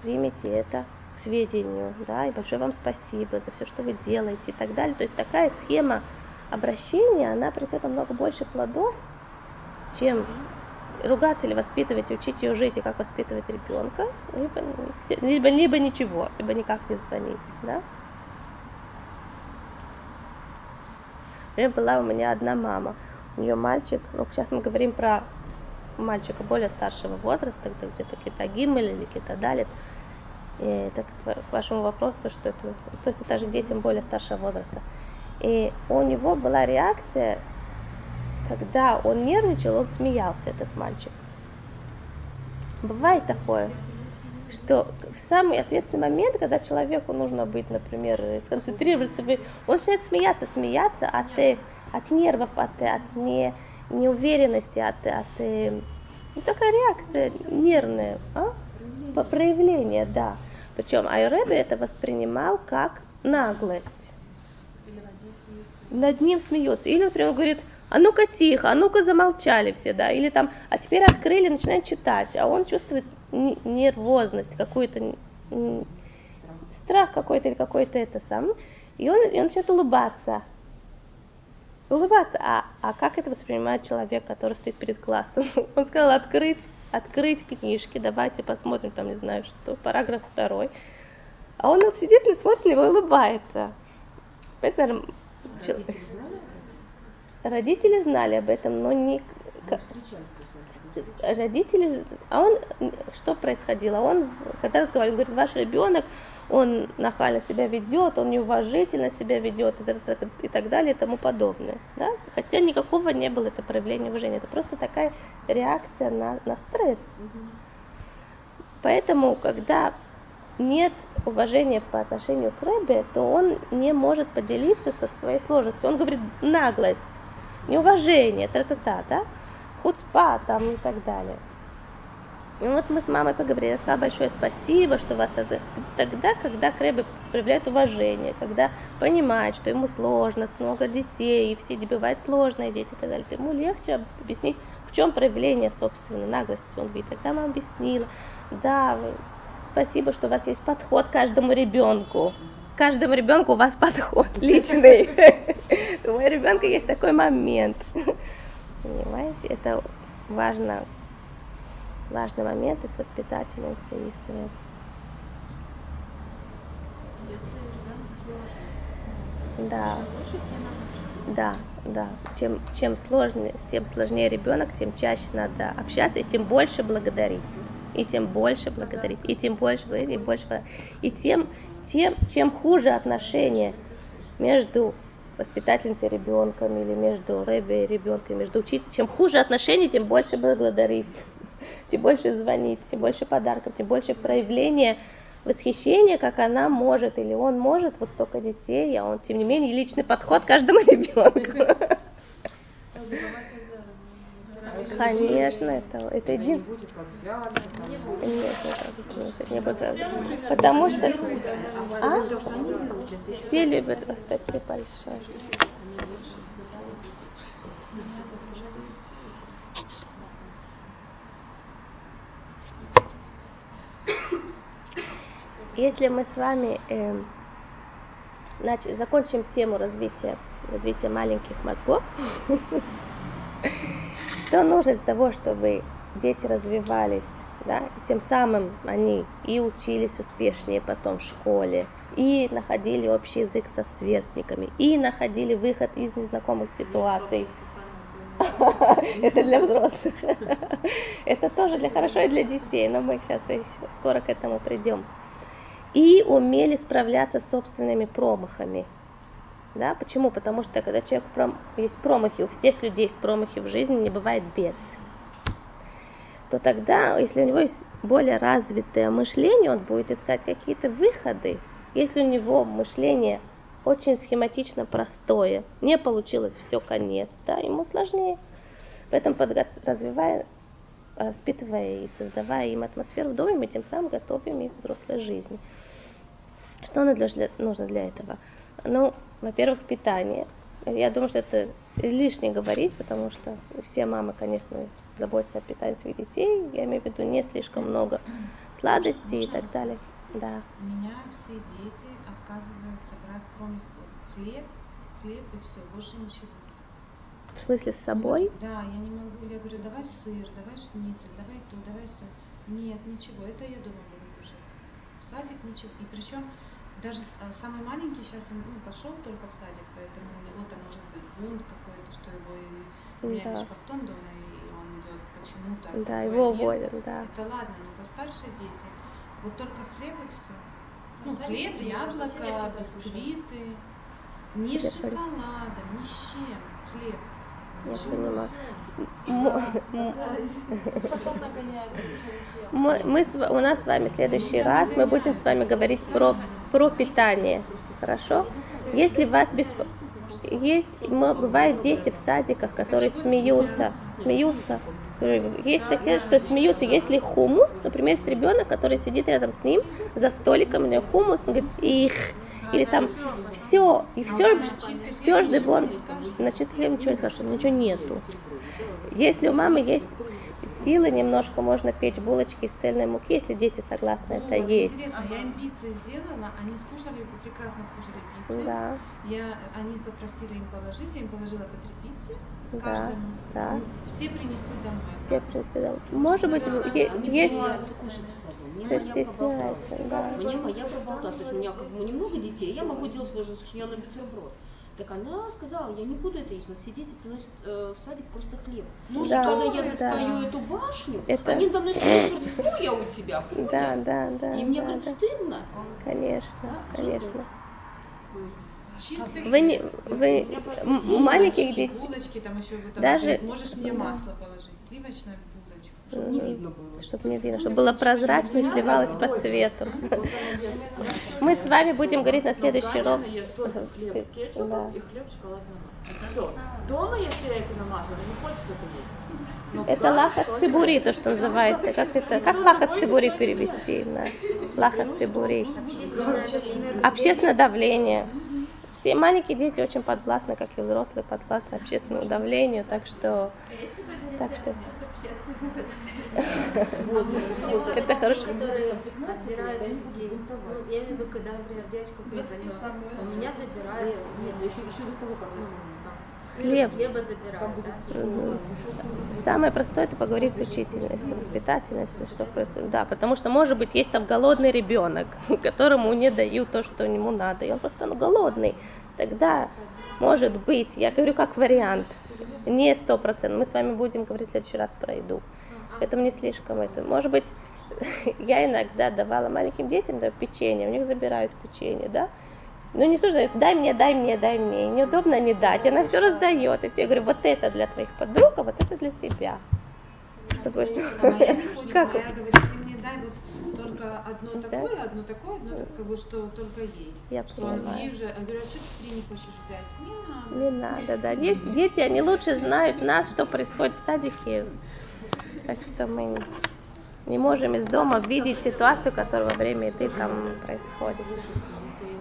примете это к сведению, да, и большое вам спасибо за все, что вы делаете и так далее. То есть такая схема обращения, она принесет намного больше плодов, чем ругаться или воспитывать, учить ее жить и как воспитывать ребенка, либо, либо, либо ничего, либо никак не звонить, да. Например, была у меня одна мама, у нее мальчик, ну, сейчас мы говорим про мальчика более старшего возраста, где-то какие-то гиммель или какие-то далит. И так к вашему вопросу, что это, то есть это же к детям более старшего возраста. И у него была реакция, когда он нервничал, он смеялся, этот мальчик. Бывает такое, что в самый ответственный момент, когда человеку нужно быть, например, сконцентрироваться, он начинает смеяться, смеяться от, от нервов, от, от не, неуверенности, от, от ну, такая реакция нервная, а? По проявление, да. Причем Айребе это воспринимал как наглость. Над ним смеются. Над ним смеется. Или, например, говорит, а ну-ка тихо, а ну-ка замолчали все, да, или там, а теперь открыли, начинают читать, а он чувствует нервозность, какую-то страх какой-то или какой-то это сам, и он, и он начинает улыбаться, улыбаться. А, а как это воспринимает человек, который стоит перед классом? Он сказал открыть, открыть книжки, давайте посмотрим, там, не знаю, что, параграф второй. А он сидит, смотрит на него и улыбается. Это, наверное, знали? Родители знали об этом, но не... Родители, а он, что происходило? Он, когда разговаривал, говорит, ваш ребенок он нахально себя ведет, он неуважительно себя ведет и так далее и тому подобное. Да? Хотя никакого не было это проявления уважения, это просто такая реакция на, на стресс. Поэтому, когда нет уважения по отношению к Рэбе, то он не может поделиться со своей сложностью. Он говорит наглость. Неуважение, та-та-та, да? Хуцпа там и так далее. И вот мы с мамой поговорили, я сказала большое спасибо, что вас это... Тогда, когда Крэбби проявляет уважение, когда понимает, что ему сложно, много детей, и все бывают сложные дети и так далее, то ему легче объяснить, в чем проявление собственной наглости. Он говорит, тогда мама объяснила, да, спасибо, что у вас есть подход к каждому ребенку. Каждому ребенку у вас подход личный. У моего ребенка есть такой момент. Понимаете, это важно важный момент и с воспитательницей, и с... Если ребенок сложный, Да, да, да. Чем, чем, сложнее, чем сложнее ребенок, тем чаще надо общаться, и тем больше благодарить. И тем больше благодарить, и тем больше благодарить, и больше благодарить. И тем, тем, чем хуже отношения между воспитательницей ребенком или между рэбби и ребенком, между учителем, чем хуже отношения, тем больше благодарить тем больше звонит, тем больше подарков, тем больше проявления восхищения, как она может или он может, вот столько детей, а он, тем не менее, личный подход каждому ребенку. Конечно, это, это един... это, нет, не будет. Потому что А? Все любят. О, Спасибо большое. Если мы с вами эм, нач- закончим тему развития, развития маленьких мозгов, что нужно для того, чтобы дети развивались, да, и тем самым они и учились успешнее потом в школе, и находили общий язык со сверстниками, и находили выход из незнакомых ситуаций. Это для взрослых. Это тоже для хорошо и для детей, но мы сейчас еще скоро к этому придем. И умели справляться с собственными промахами. Да? Почему? Потому что когда человек пром... есть промахи, у всех людей есть промахи в жизни, не бывает без. То тогда, если у него есть более развитое мышление, он будет искать какие-то выходы. Если у него мышление очень схематично простое, не получилось все конец, да, ему сложнее. Поэтому подго- развивая, воспитывая и создавая им атмосферу в доме, мы тем самым готовим их взрослой жизни. Что нужно для этого? Ну, во-первых, питание. Я думаю, что это лишнее говорить, потому что все мамы, конечно, заботятся о питании своих детей. Я имею в виду не слишком много сладостей и так далее. Да. У меня все дети отказываются брать кроме хлеб, хлеб и все, больше ничего. В смысле с собой? Да, я не могу. Я говорю, давай сыр, давай шницель, давай то, давай все. Нет, ничего, это я дома буду кушать. В садик ничего. И причем даже а, самый маленький сейчас он ну, пошел только в садик, поэтому у него там может быть бунт какой-то, что его и у меня Да. бешпахтон дома, и он идет почему-то. Да, его уводят, да. Это ладно, но постарше дети, вот только хлеб и все. Ну, Садик хлеб, яблоко, бисквиты. С шоколадом, ни с чем. Хлеб. Понимаю. Не съел. Мы, мы у нас с вами в следующий раз мы будем с вами говорить про, про питание. Хорошо? Если вас бесп... Есть, бывают дети в садиках, которые смеются, смеются. Есть такие, что смеются, если хумус, например, есть ребенок, который сидит рядом с ним за столиком, у него хумус, он говорит, их, или там все, и все, все жды он на чистый хлеб ничего не скажет, что ничего нету. Если у мамы есть силы немножко, можно печь булочки из цельной муки, если дети согласны это Вот, есть. Интересно, я им пиццы сделала, они скушали, прекрасно скушали пиццы. Да, Я, они попросили им положить, я им положила по три пиццы Да, каждому. да. Ну, Все принесли домой. все принесли домой. Может быть, е- есть... Саду. Мне Кто моя проболталась. стесняется, да. Мне моя проболталась. То есть у меня как бы немного детей, я могу делать сложно сочиненный бутерброд. Так она сказала, я не буду это есть, у нас все дети приносят э, в садик просто хлеб. Ну Да, что, когда я да. достаю эту башню, Это- они мной спрашивают, фу я у тебя, фу Да, я. да, да. И мне да, говорит, да. стыдно. Конечно, Да, конечно. жить. Чистых Вы не, вы маленьких детей, булочки, там еще вы там Даже- можешь мне масло положить, сливочное в булочку. Чтобы не видно было. чтобы не видно, чтобы было прозрачно и сливалось по цвету. Мы с вами будем говорить на следующий урок. Хлеб с кетчупом и. Дома, если я это намазала, не хочется это есть. В Это лахат цибури, то, что называется. Как это? Как лахат цибури перевести? на Лахат цибури. Общественное давление. Все маленькие дети очень подвластны, как и взрослые, подвластны общественному давлению, так что, так что это хорошо. я имею в виду, когда, например, девочка у меня забирают ну еще, до того, как Хлеб. тяжело. Самое простое это поговорить с учительницей, с воспитательницей, что происходит. Да, потому что, может быть, есть там голодный ребенок, которому не дают то, что ему надо, и он просто ну, голодный. Тогда, может быть, я говорю как вариант, не сто процентов. Мы с вами будем говорить в следующий раз про еду. Поэтому не слишком это. Может быть, я иногда давала маленьким детям да, печенье, у них забирают печенье, да? Ну, же дает, дай мне, дай мне, дай мне. И неудобно не дать. Она все раздает. И все, я говорю, вот это для твоих подруг, а вот это для тебя. Чтобы что- А моя не хочет, Как? моя говорит, ты мне дай вот только одно такое, одно такое, одно так- как бы, что только ей. Я что он понимаю. ей уже, я говорю, а что ты три не хочешь взять? Не надо. Не надо, да. Есть дети, они лучше знают нас, что происходит в садике. Так что мы не можем из дома видеть ситуацию, которая во время еды там происходит.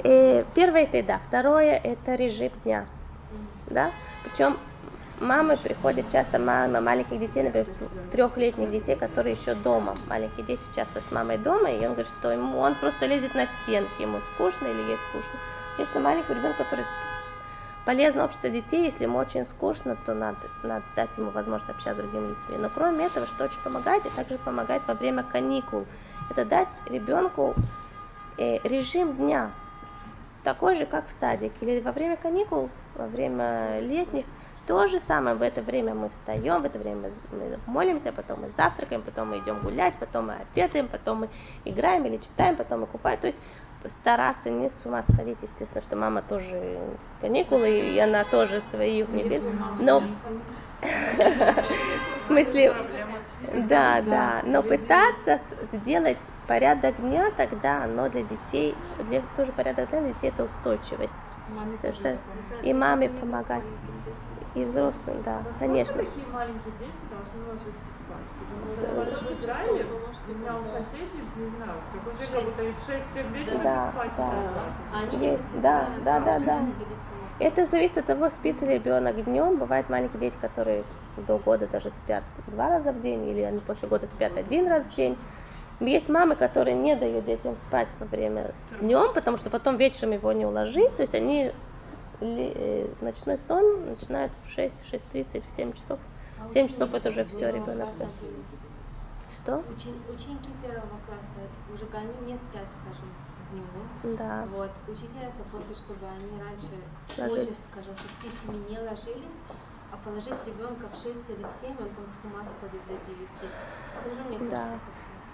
Первое это еда, второе это режим дня. Да? Причем мамы приходят часто, мамы маленьких детей, например, трехлетних детей, которые еще дома. Маленькие дети часто с мамой дома, и он говорит, что ему, он просто лезет на стенки, ему скучно или ей скучно. Конечно, маленький ребенок, который полезно общество детей, если ему очень скучно, то надо, надо дать ему возможность общаться с другими детьми. Но кроме этого, что очень помогает, и также помогает во время каникул, это дать ребенку э, режим дня, такой же, как в садике. Или во время каникул, во время летних, то же самое. В это время мы встаем, в это время мы молимся, потом мы завтракаем, потом мы идем гулять, потом мы обедаем, потом мы играем или читаем, потом мы купаем. То есть стараться не с ума сходить, естественно, что мама тоже каникулы, и она тоже свои недели. Но в смысле, да, да, но пытаться сделать порядок дня, тогда оно для детей, для, тоже порядок дня для детей это устойчивость. Маме тоже Совершенно. И маме помогать, и взрослым, да, конечно. Такие маленькие дети должны ложиться спать. Потому что в Израиле, у меня у соседей, не знаю, такой же, как будто и в 6 вечера Да, не спать да. А они Есть, да, да, да, да. само. Это зависит от того, спит ли ребенок днем. Бывают маленькие дети, которые до года даже спят два раза в день, или они после года спят один раз в день. Есть мамы, которые не дают детям спать во время днем, потому что потом вечером его не уложить. То есть они э, ночной сон начинают в 6, в 6.30, в 7 часов. В 7 часов это уже все, ребенок. Что? Учени- Ученики первого класса, это уже они не спят, скажем, днем. Да. Вот, учительница просит, чтобы они раньше, Ложились. позже, скажем, в 6-7 не ложились, а положить ребенка в 6 или в 7, он там с ума сходит до 9. Тоже мне кажется, Да.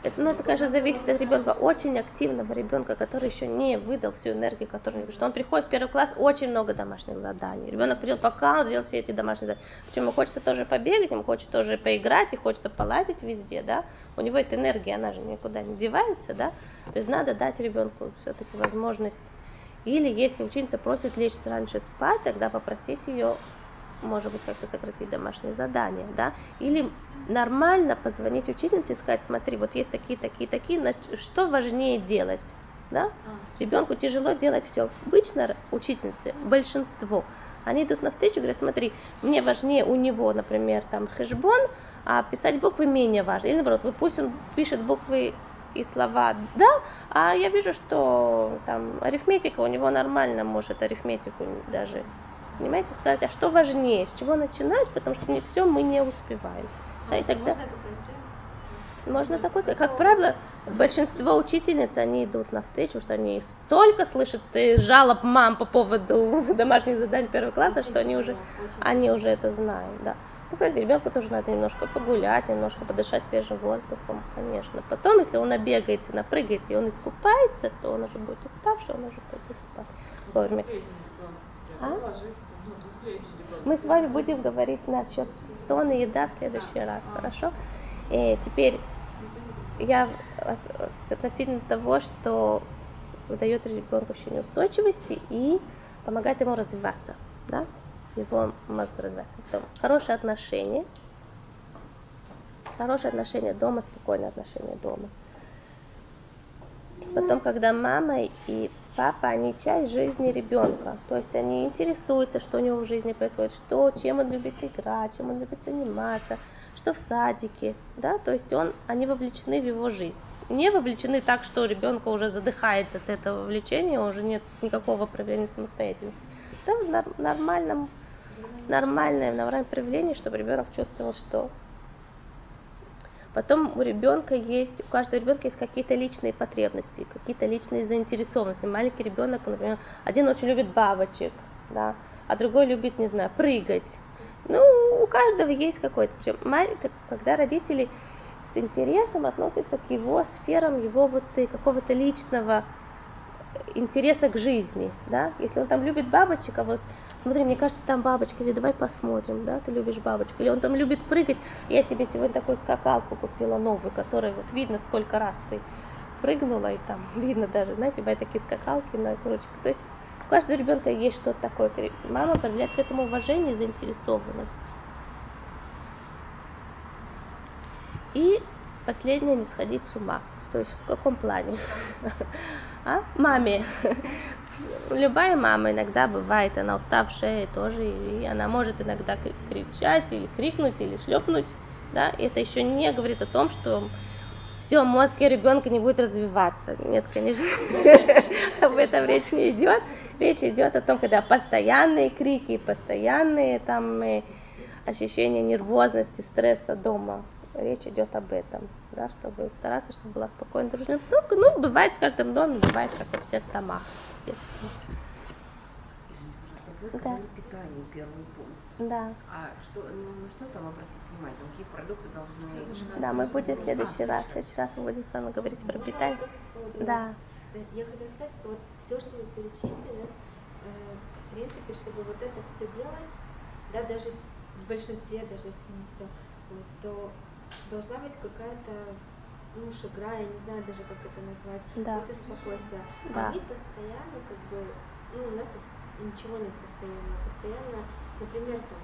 Это, ну, это, конечно, зависит от ребенка, очень активного ребенка, который еще не выдал всю энергию, которую потому что он приходит в первый класс, очень много домашних заданий. Ребенок придет, пока он сделал все эти домашние задания. Причем ему хочется тоже побегать, ему хочется тоже поиграть, и хочется полазить везде, да. У него эта энергия, она же никуда не девается, да. То есть надо дать ребенку все-таки возможность. Или если ученица просит лечь раньше спать, тогда попросить ее может быть, как-то сократить домашние задания, да, или нормально позвонить учительнице и сказать, смотри, вот есть такие, такие, такие, что важнее делать, да, А, ребенку тяжело делать все. Обычно учительницы, большинство, они идут навстречу и говорят, смотри, мне важнее у него, например, там хэшбон, а писать буквы менее важно. Или наоборот, вы пусть он пишет буквы и слова да, а я вижу, что там арифметика у него нормально может арифметику даже, понимаете, сказать, а что важнее, с чего начинать, потому что не все мы не успеваем. Да, и тогда Можно можно такое сказать. Как правило, большинство учительниц, они идут навстречу, что они столько слышат э, жалоб мам по поводу домашних заданий первого класса, что они уже, они уже это знают, да. сказать, ребенку тоже надо немножко погулять, немножко подышать свежим воздухом, конечно. Потом, если он набегается, напрыгается и он искупается, то он уже будет уставший, он уже пойдет спать вовремя. А? Мы с вами будем говорить насчет сона и еда в следующий раз, хорошо? И теперь я относительно того, что дает ребенку ощущение устойчивости и помогает ему развиваться, да? его мозг развиваться. Потом хорошие отношения, хорошие отношения дома, спокойные отношения дома. Потом, когда мама и папа, они часть жизни ребенка. То есть они интересуются, что у него в жизни происходит, что, чем он любит играть, чем он любит заниматься, что в садике. Да? То есть он, они вовлечены в его жизнь. Не вовлечены так, что ребенка уже задыхается от этого вовлечения, уже нет никакого проявления самостоятельности. Да, в нормальном, нормальное, нормальное проявление, чтобы ребенок чувствовал, что Потом у ребенка есть, у каждого ребенка есть какие-то личные потребности, какие-то личные заинтересованности. Маленький ребенок, например, один очень любит бабочек, да, а другой любит, не знаю, прыгать. Ну, у каждого есть какой-то. Причем, когда родители с интересом относятся к его сферам, его вот какого-то личного интереса к жизни, да, если он там любит бабочек, а вот смотри, мне кажется, там бабочка, здесь давай посмотрим, да, ты любишь бабочку. Или он там любит прыгать, я тебе сегодня такую скакалку купила новую, которая вот видно, сколько раз ты прыгнула, и там видно даже, знаете, бывают такие скакалки на ручках. То есть у каждого ребенка есть что-то такое. Мама проявляет к этому уважение и заинтересованность. И последнее, не сходить с ума. То есть в каком плане? А? Маме любая мама иногда бывает, она уставшая тоже, и она может иногда кричать или крикнуть, или шлепнуть, да, и это еще не говорит о том, что все, мозг ребенка не будет развиваться. Нет, конечно, об этом речь не идет. Речь идет о том, когда постоянные крики, постоянные там э, ощущения нервозности, стресса дома. Речь идет об этом, да, чтобы стараться, чтобы была спокойная дружная обстановка. Ну, бывает в каждом доме, бывает, как во всех домах естественно. Вы да. питание, первый пункт. Да. А что, ну, на что там обратить внимание? Там какие продукты должны... Да, мы будем в следующий раз. В следующий раз мы будем с вами говорить про питание. Да. Я хотела сказать, вот все, что вы перечислили, э, в принципе, чтобы вот это все делать, да, даже в большинстве, даже если не все, то должна быть какая-то ну, шагра, я не знаю даже, как это назвать, да. это спокойствие. Да. А мы постоянно, как бы, ну, у нас ничего не постоянно, постоянно, например, там,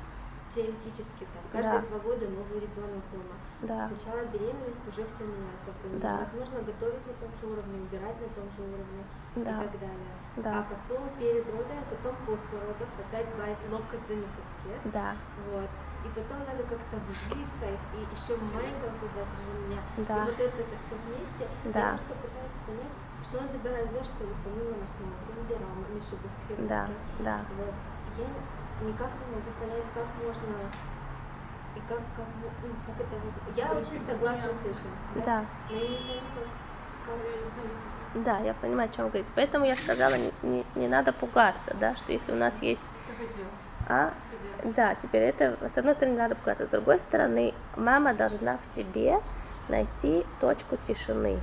теоретически, там, каждые да. два года новый ребенок дома. Да. Сначала беременность уже все меняется, то да. возможно готовить на том же уровне, убирать на том же уровне да. и так далее. Да. А потом перед родами, потом после родов опять бывает ловкость за ниточки. Да. Вот и потом надо как-то вжиться, и еще маленького создать меня. Да. И вот это, это все вместе. Да. Я просто пытаюсь понять, что надо брать за что помимо нахмурки, разбирала, Миша Бесхерки. Да, да. Вот. Я никак не могу понять, как можно и как, как, ну, как это Я очень согласна с этим. Да. да. Но я не знаю, как, как да, я понимаю, о чем вы говорите. Поэтому я сказала, не, не, не надо пугаться, да, что если у нас есть а? Да, теперь это, с одной стороны, надо показать, с другой стороны, мама должна в себе найти точку тишины.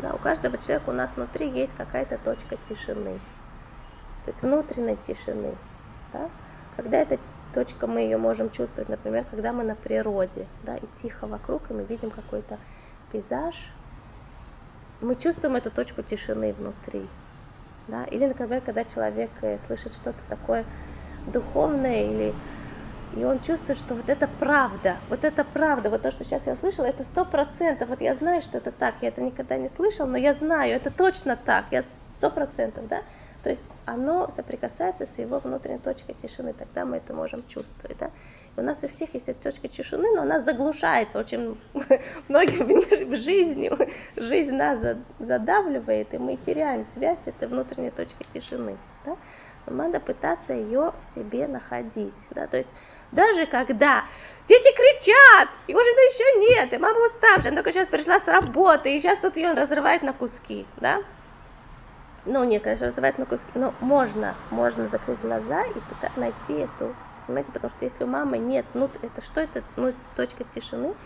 Да, у каждого человека у нас внутри есть какая-то точка тишины. То есть внутренней тишины. Да? Когда эта точка, мы ее можем чувствовать, например, когда мы на природе, да, и тихо вокруг, и мы видим какой-то пейзаж, мы чувствуем эту точку тишины внутри. Да? Или, например, когда человек э, слышит что-то такое духовное, или и он чувствует, что вот это правда, вот это правда, вот то, что сейчас я слышала, это сто процентов, вот я знаю, что это так, я это никогда не слышал, но я знаю, это точно так, я сто процентов, да, то есть оно соприкасается с его внутренней точкой тишины, тогда мы это можем чувствовать, да. И у нас у всех есть эта точка тишины, но она заглушается очень многим в жизни, жизнь нас задавливает, и мы теряем связь с этой внутренней точкой тишины, да. Но надо пытаться ее в себе находить, да, то есть даже когда дети кричат, его жены еще нет, и мама уставшая, она только сейчас пришла с работы, и сейчас тут ее разрывает на куски, да, ну, не, конечно, разрывать на куски, но можно, можно закрыть глаза и найти эту Понимаете, потому что если у мамы нет, ну это что это, ну это точка тишины,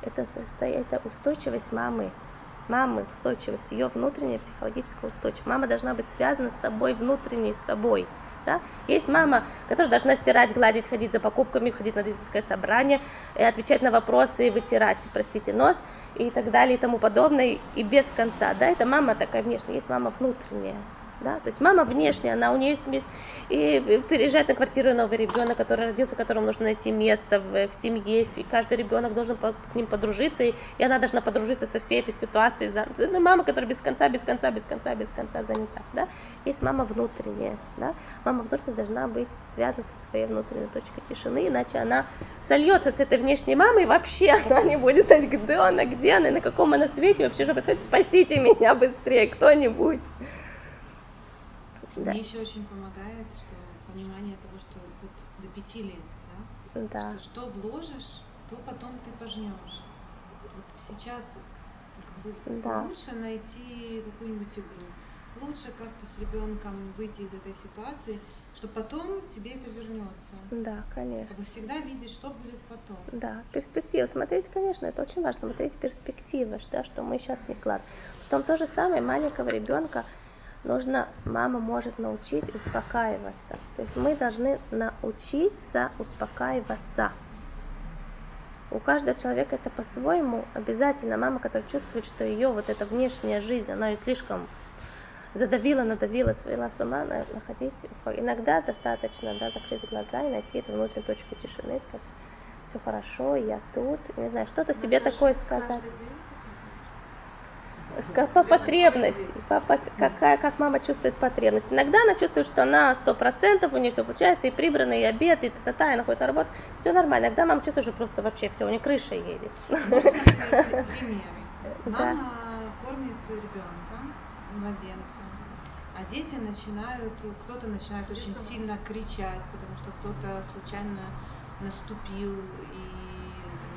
это, состоит, это устойчивость мамы. Мамы, устойчивость, ее внутренняя психологическая устойчивость. Мама должна быть связана с собой, внутренней с собой. Да? Есть мама, которая должна стирать, гладить, ходить за покупками, ходить на родительское собрание, и отвечать на вопросы, вытирать, простите, нос и так далее и тому подобное, и без конца. Да? Это мама такая внешняя, есть мама внутренняя да, то есть мама внешняя, она у нее есть место, и переезжает на квартиру новый ребенок, который родился, которому нужно найти место в, в семье, и каждый ребенок должен по, с ним подружиться, и, и она должна подружиться со всей этой ситуацией. Это мама, которая без конца, без конца, без конца, без конца занята, да. Есть мама внутренняя, да, мама внутренняя должна быть связана со своей внутренней точкой тишины, иначе она сольется с этой внешней мамой, и вообще она не будет знать, где она, где она, и на каком она свете, вообще что происходит, спасите меня быстрее, кто-нибудь. Да. Мне еще очень помогает, что понимание того, что вот до пяти лет, да, да. что что вложишь, то потом ты пожнешь. Вот сейчас как бы, да. лучше найти какую-нибудь игру, лучше как-то с ребенком выйти из этой ситуации, что потом тебе это вернется. Да, конечно. Чтобы всегда видеть, что будет потом. Да, перспектива. Смотреть, конечно, это очень важно, смотреть перспективы, да, что мы сейчас не вкладываем. Потом то же самое маленького ребенка, нужно, мама может научить успокаиваться. То есть мы должны научиться успокаиваться. У каждого человека это по-своему. Обязательно мама, которая чувствует, что ее вот эта внешняя жизнь, она ее слишком задавила, надавила, свела с ума, находить. Иногда достаточно да, закрыть глаза и найти эту внутреннюю точку тишины, сказать, все хорошо, я тут, не знаю, что-то себе такое сказать по потребности, по, по, какая, как мама чувствует потребность. Иногда она чувствует, что она сто процентов, у нее все получается, и прибрано, и обед, и та-та-та, и она ходит на работу, все нормально. Иногда мама чувствует, что просто вообще все, у нее крыша едет. Пример. Мама кормит ребенка, младенца, а дети начинают, кто-то начинает очень сильно кричать, потому что кто-то случайно наступил и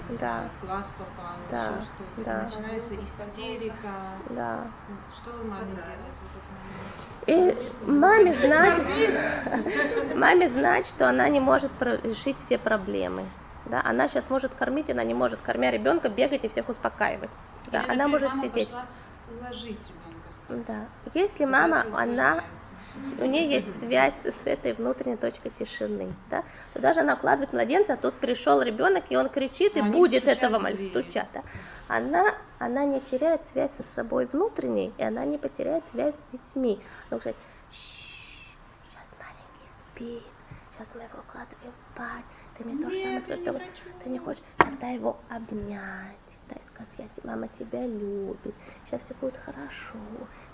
да. в глаз попал, да. еще что-то. Да. Начинается истерика. Да. Что маме делать в этот момент? И маме знать, маме знать, что она не может решить все проблемы. Да, она сейчас может кормить, она не может, кормя ребенка, бегать и всех успокаивать. Да, Или, она может мама сидеть. Пошла уложить ребенка. Да. Если мама, она у нее есть связь с этой внутренней точкой тишины, да, то даже она укладывает младенца, а тут пришел ребенок, и он кричит, и Они будет этого мальчика стучать, да. Она, она не теряет связь со собой внутренней, и она не потеряет связь с детьми. Она говорит, сейчас маленький спит, сейчас мы его укладываем спать, ты мне то же самое скажешь, что ты не хочешь, тогда его обнять, дай сказать, я, мама тебя любит, сейчас все будет хорошо.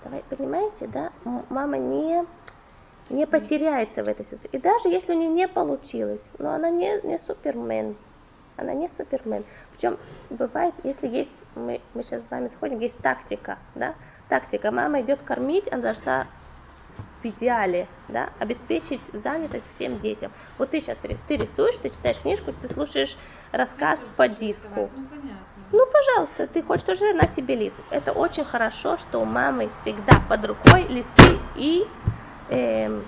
Давай, понимаете, да, мама не, не потеряется в этой ситуации. И даже если у нее не получилось, но она не, не супермен, она не супермен. Причем бывает, если есть, мы, мы сейчас с вами сходим, есть тактика, да, тактика, мама идет кормить, она должна в идеале, да, обеспечить занятость всем детям. Вот ты сейчас ты рисуешь, ты читаешь книжку, ты слушаешь рассказ по диску. Ну, понятно. ну, пожалуйста, ты хочешь тоже на тебе лист. Это очень хорошо, что у мамы всегда под рукой листы и э,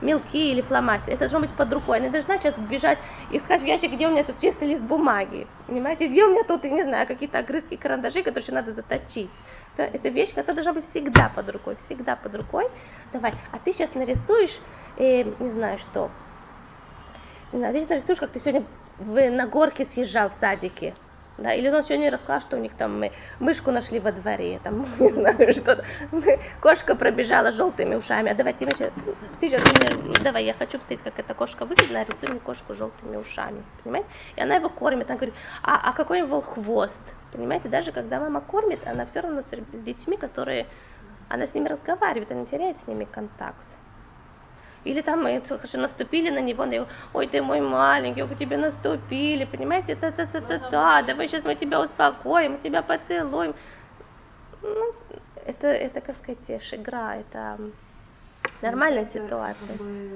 мелки или фломастер. Это должно быть под рукой. Она должна сейчас бежать, искать в ящик, где у меня тут чистый лист бумаги. Понимаете, где у меня тут, я не знаю, какие-то огрызки карандаши, которые еще надо заточить. Это, это вещь, которая должна быть всегда под рукой, всегда под рукой. Давай, а ты сейчас нарисуешь, э, не знаю что. Не знаю, ты сейчас нарисуешь, как ты сегодня в, на горке съезжал в садике. Да, или он сегодня рассказал, что у них там мы мышку нашли во дворе, там, не знаю, что-то. Кошка пробежала желтыми ушами. А давайте мы сейчас, ты сейчас, давай, я хочу посмотреть, как эта кошка выглядит, нарисуй мне кошку желтыми ушами, понимаете? И она его кормит, она говорит, а, а какой у него хвост? Понимаете, даже когда мама кормит, она все равно с детьми, которые, она с ними разговаривает, она теряет с ними контакт. Или там мы наступили на него, на него, ой, ты мой маленький, к тебе наступили, понимаете, та-та-та-та-та, давай сейчас мы тебя успокоим, мы тебя поцелуем. Ну, это, это, как сказать, игра, это нормальная ну, ситуация. Как бы,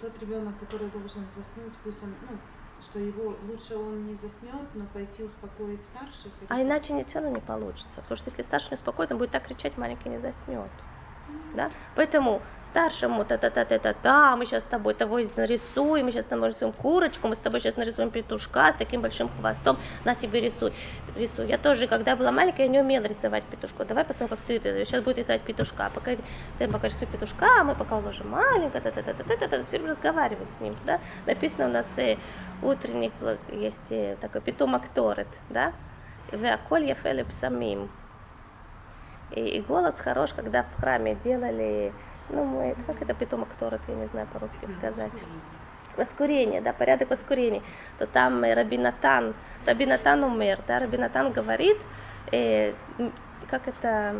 тот ребенок, который должен заснуть, пусть он, ну, что его лучше он не заснет, но пойти успокоить старших. А иначе не все равно не получится. Потому что если старший не успокоит, он будет так кричать, маленький не заснет. Да? Поэтому старшему та-та-та-та-та, мы сейчас с тобой того нарисуем, мы сейчас с тобой нарисуем курочку, мы с тобой сейчас нарисуем петушка с таким большим хвостом, на тебе рисуй. рисуй. Я тоже, когда была маленькая, я не умела рисовать петушку. Давай посмотрим, как ты сейчас будет рисовать петушка. Пока ты покажешь свой петушка, а мы пока уже маленькая, та та та та та та та все время разговаривать с ним. Да? Написано у нас э, утренних есть э, такой питомок Торет, да? Веаколь Ефелеп самим. И, и голос хорош, когда в храме делали ну, мы, как это питомок Торет, я не знаю по-русски сказать. Воскурение, да, порядок воскурения. То там Рабинатан, Рабинатан умер, да, Рабинатан говорит, э, как это,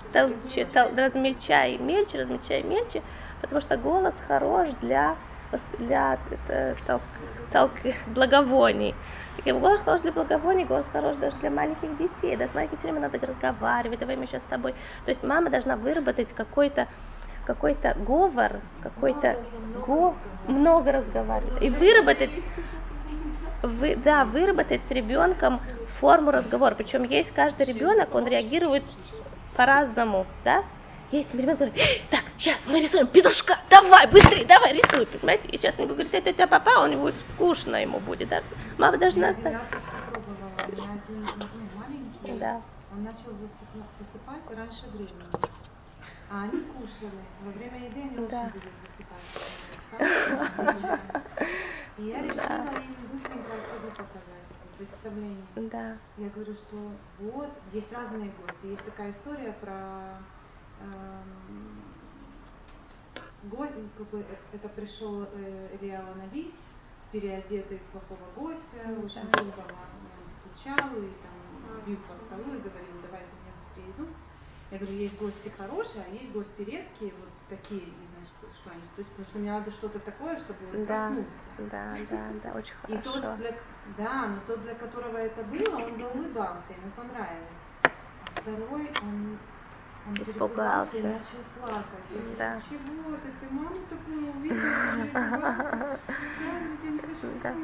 стал, стал, размельчай мельче, размельчай мельче, потому что голос хорош для, для это, толк, толк, благовоний. И голос хорош для благовоний, голос хорош даже для маленьких детей. Да, с маленькими все время надо разговаривать, давай мы сейчас с тобой. То есть мама должна выработать какой-то какой-то говор, какой-то го, много разговаривать. И выработать, вы, да, выработать с ребенком форму разговора. Причем есть каждый ребенок, он реагирует по-разному, да? Есть ребенок говорит, так, сейчас мы рисуем петушка, давай, быстрее, давай, рисуй, понимаете? И сейчас он говорит, это тебя папа, он будет скучно ему будет, да? Мама должна... Я один ну, маленький, да. он начал засыпать, засыпать раньше времени. А они кушали. Во время еды они да. очень любят засыпать. И я решила да. им быстренько отсюда показать представление. Да. Я говорю, что вот, есть разные гости. Есть такая история про гость, как бы, э, это пришел э, Илья Нави, переодетый в плохого гостя, ну, очень да. грубо стучал и там бил по столу и говорил, давайте мне быстрее еду. Я говорю, есть гости хорошие, а есть гости редкие, вот такие, и значит, что они стоят, потому что мне надо что-то такое, чтобы он да, проснулся. Да, да, да, очень хорошо. И тот, для, да, но тот, для которого это было, он заулыбался, ему понравилось. А второй, он он испугался. Да. Чего ты? Ты маму такую увидела? Да.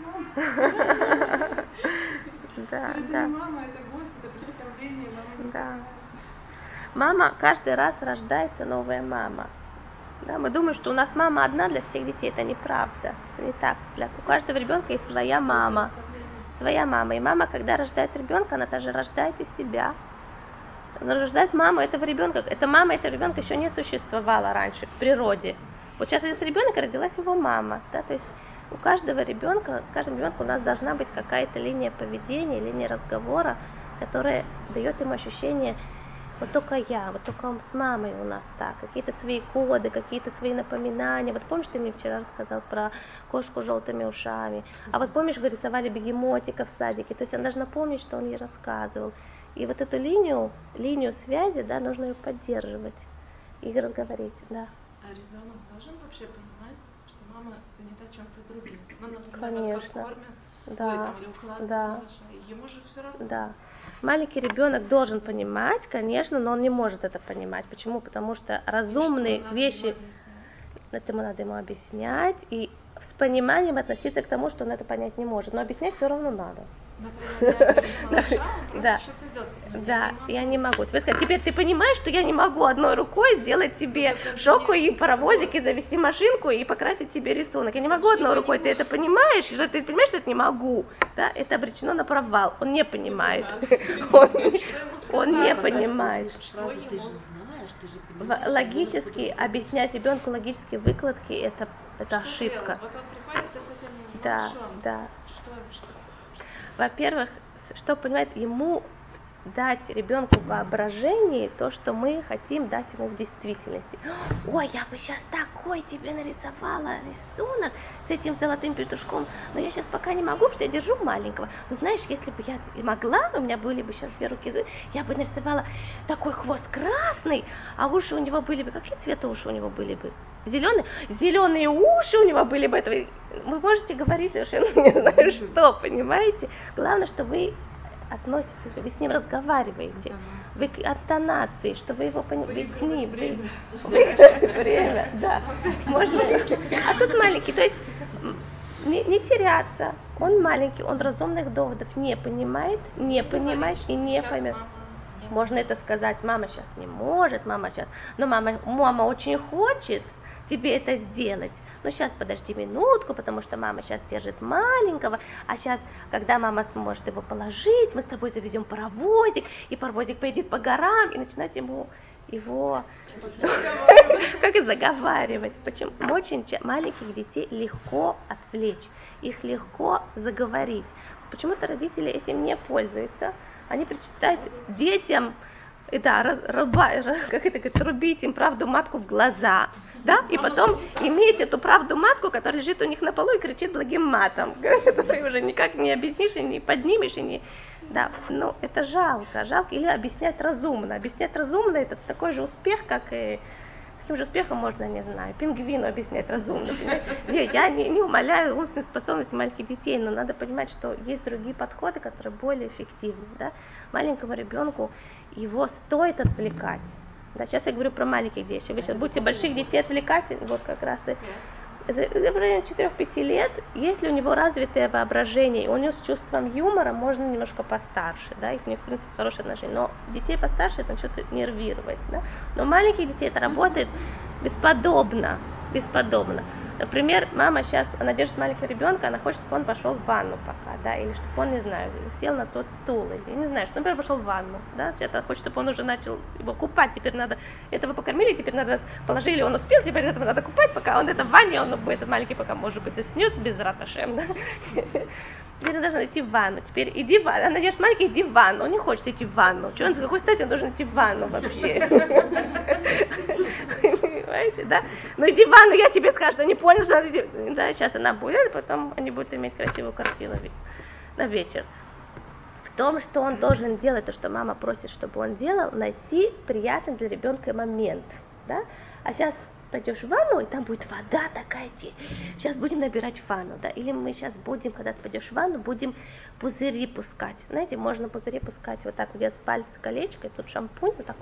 Да, да. мама, это да. Каждый раз рождается новая мама. Да, мы думаем, что у нас мама одна для всех детей. Это неправда. Это не так. Для, у каждого ребенка есть своя мама. Своя мама. И мама, когда рождает ребенка, она также рождает и себя рождает маму этого ребенка. Эта мама этого ребенка еще не существовала раньше в природе. Вот сейчас родился ребенок, родилась его мама. Да? То есть у каждого ребенка, с каждым ребенком у нас должна быть какая-то линия поведения, линия разговора, которая дает ему ощущение, вот только я, вот только он с мамой у нас так, какие-то свои коды, какие-то свои напоминания. Вот помнишь, ты мне вчера рассказал про кошку с желтыми ушами, а вот помнишь, вы рисовали бегемотика в садике, то есть она должна помнить, что он ей рассказывал. И вот эту линию, линию связи, да, нужно ее поддерживать и разговаривать, да. А ребенок должен вообще понимать, что мама занята чем-то другим. Ну, например, Конечно. Вот кормят, да. Ой, там, или укладывают да. Ему же все равно. Да. Маленький ребенок должен понимать, конечно, но он не может это понимать. Почему? Потому что разумные что вещи, это ему надо ему объяснять и с пониманием относиться к тому, что он это понять не может. Но объяснять все равно надо. Да, да, я не могу. Тебе сказать, теперь ты понимаешь, что я не могу одной рукой сделать тебе шоку и паровозик, и завести машинку, и покрасить тебе рисунок. Я не могу одной рукой, ты это понимаешь, что ты понимаешь, что это не могу. Да, это обречено на провал. Он не понимает. Он, он не понимает. Логически объяснять ребенку логические выкладки это это ошибка. Да, да. Во-первых, что понимает, ему дать ребенку воображение то, что мы хотим дать ему в действительности. Ой, я бы сейчас такой тебе нарисовала рисунок с этим золотым петушком, но я сейчас пока не могу, потому что я держу маленького. Но знаешь, если бы я могла, у меня были бы сейчас две руки, я бы нарисовала такой хвост красный, а уши у него были бы, какие цвета уши у него были бы? Зеленые? Зеленые уши у него были бы. Вы можете говорить совершенно не знаю что, понимаете? Главное, что вы относитесь, вы с ним разговариваете, вы от тонации, что вы его понимаете, с ним. Выиграть время, да. Можно. А тут маленький, то есть не, не теряться. Он маленький, он разумных доводов не понимает, не понимает и не поймет. Можно это сказать, мама сейчас не может, мама сейчас, но мама, мама очень хочет тебе это сделать. Ну сейчас подожди минутку, потому что мама сейчас держит маленького, а сейчас, когда мама сможет его положить, мы с тобой завезем паровозик, и паровозик поедет по горам, и начинать ему его как заговаривать. Почему? Очень маленьких детей легко отвлечь, их легко заговорить. Почему-то родители этим не пользуются. Они предпочитают детям, да, раба, как это говорит, рубить им правду матку в глаза, да, и потом иметь эту правду матку, которая лежит у них на полу и кричит благим матом, который уже никак не объяснишь и не поднимешь, и не, да, ну это жалко, жалко, или объяснять разумно. Объяснять разумно это такой же успех, как и с каким же успехом можно, не знаю, пингвину объяснять разумно. Не, я не, не умоляю умственные способности маленьких детей, но надо понимать, что есть другие подходы, которые более эффективны. Да? Маленькому ребенку его стоит отвлекать. Да, сейчас я говорю про маленьких детей. Вы сейчас будете больших детей отвлекать, вот как раз и в районе 4-5 лет, если у него развитое воображение, и у него с чувством юмора можно немножко постарше, да, их у них, в принципе, хорошие отношения, но детей постарше это начнет нервировать, да, но маленьких детей это работает бесподобно, бесподобно. Например, мама сейчас, она держит маленького ребенка, она хочет, чтобы он пошел в ванну пока, да, или чтобы он, не знаю, сел на тот стул, или не знаю, что, например, пошел в ванну, да, это хочет, чтобы он уже начал его купать, теперь надо, этого покормили, теперь надо, положили, он успел, теперь этого надо купать, пока он это в ванне, он будет, маленький пока, может быть, заснет без раташем, да. Теперь он должен идти в ванну. Теперь иди в ванну. Она держит маленький, иди в ванну. Он не хочет идти в ванну. Что он, с какой стати он должен идти в ванну вообще? Понимаете, да? Ну иди в ванну, я тебе скажу, не понял, что надо идти. Да, сейчас она будет, потом они будут иметь красивую картину на вечер. В том, что он должен делать то, что мама просит, чтобы он делал, найти приятный для ребенка момент. Да? А сейчас пойдешь в ванну, и там будет вода такая течь. Сейчас будем набирать ванну, да, или мы сейчас будем, когда ты пойдешь в ванну, будем пузыри пускать. Знаете, можно пузыри пускать вот так, делать пальцы колечко, и тут шампунь, вот так.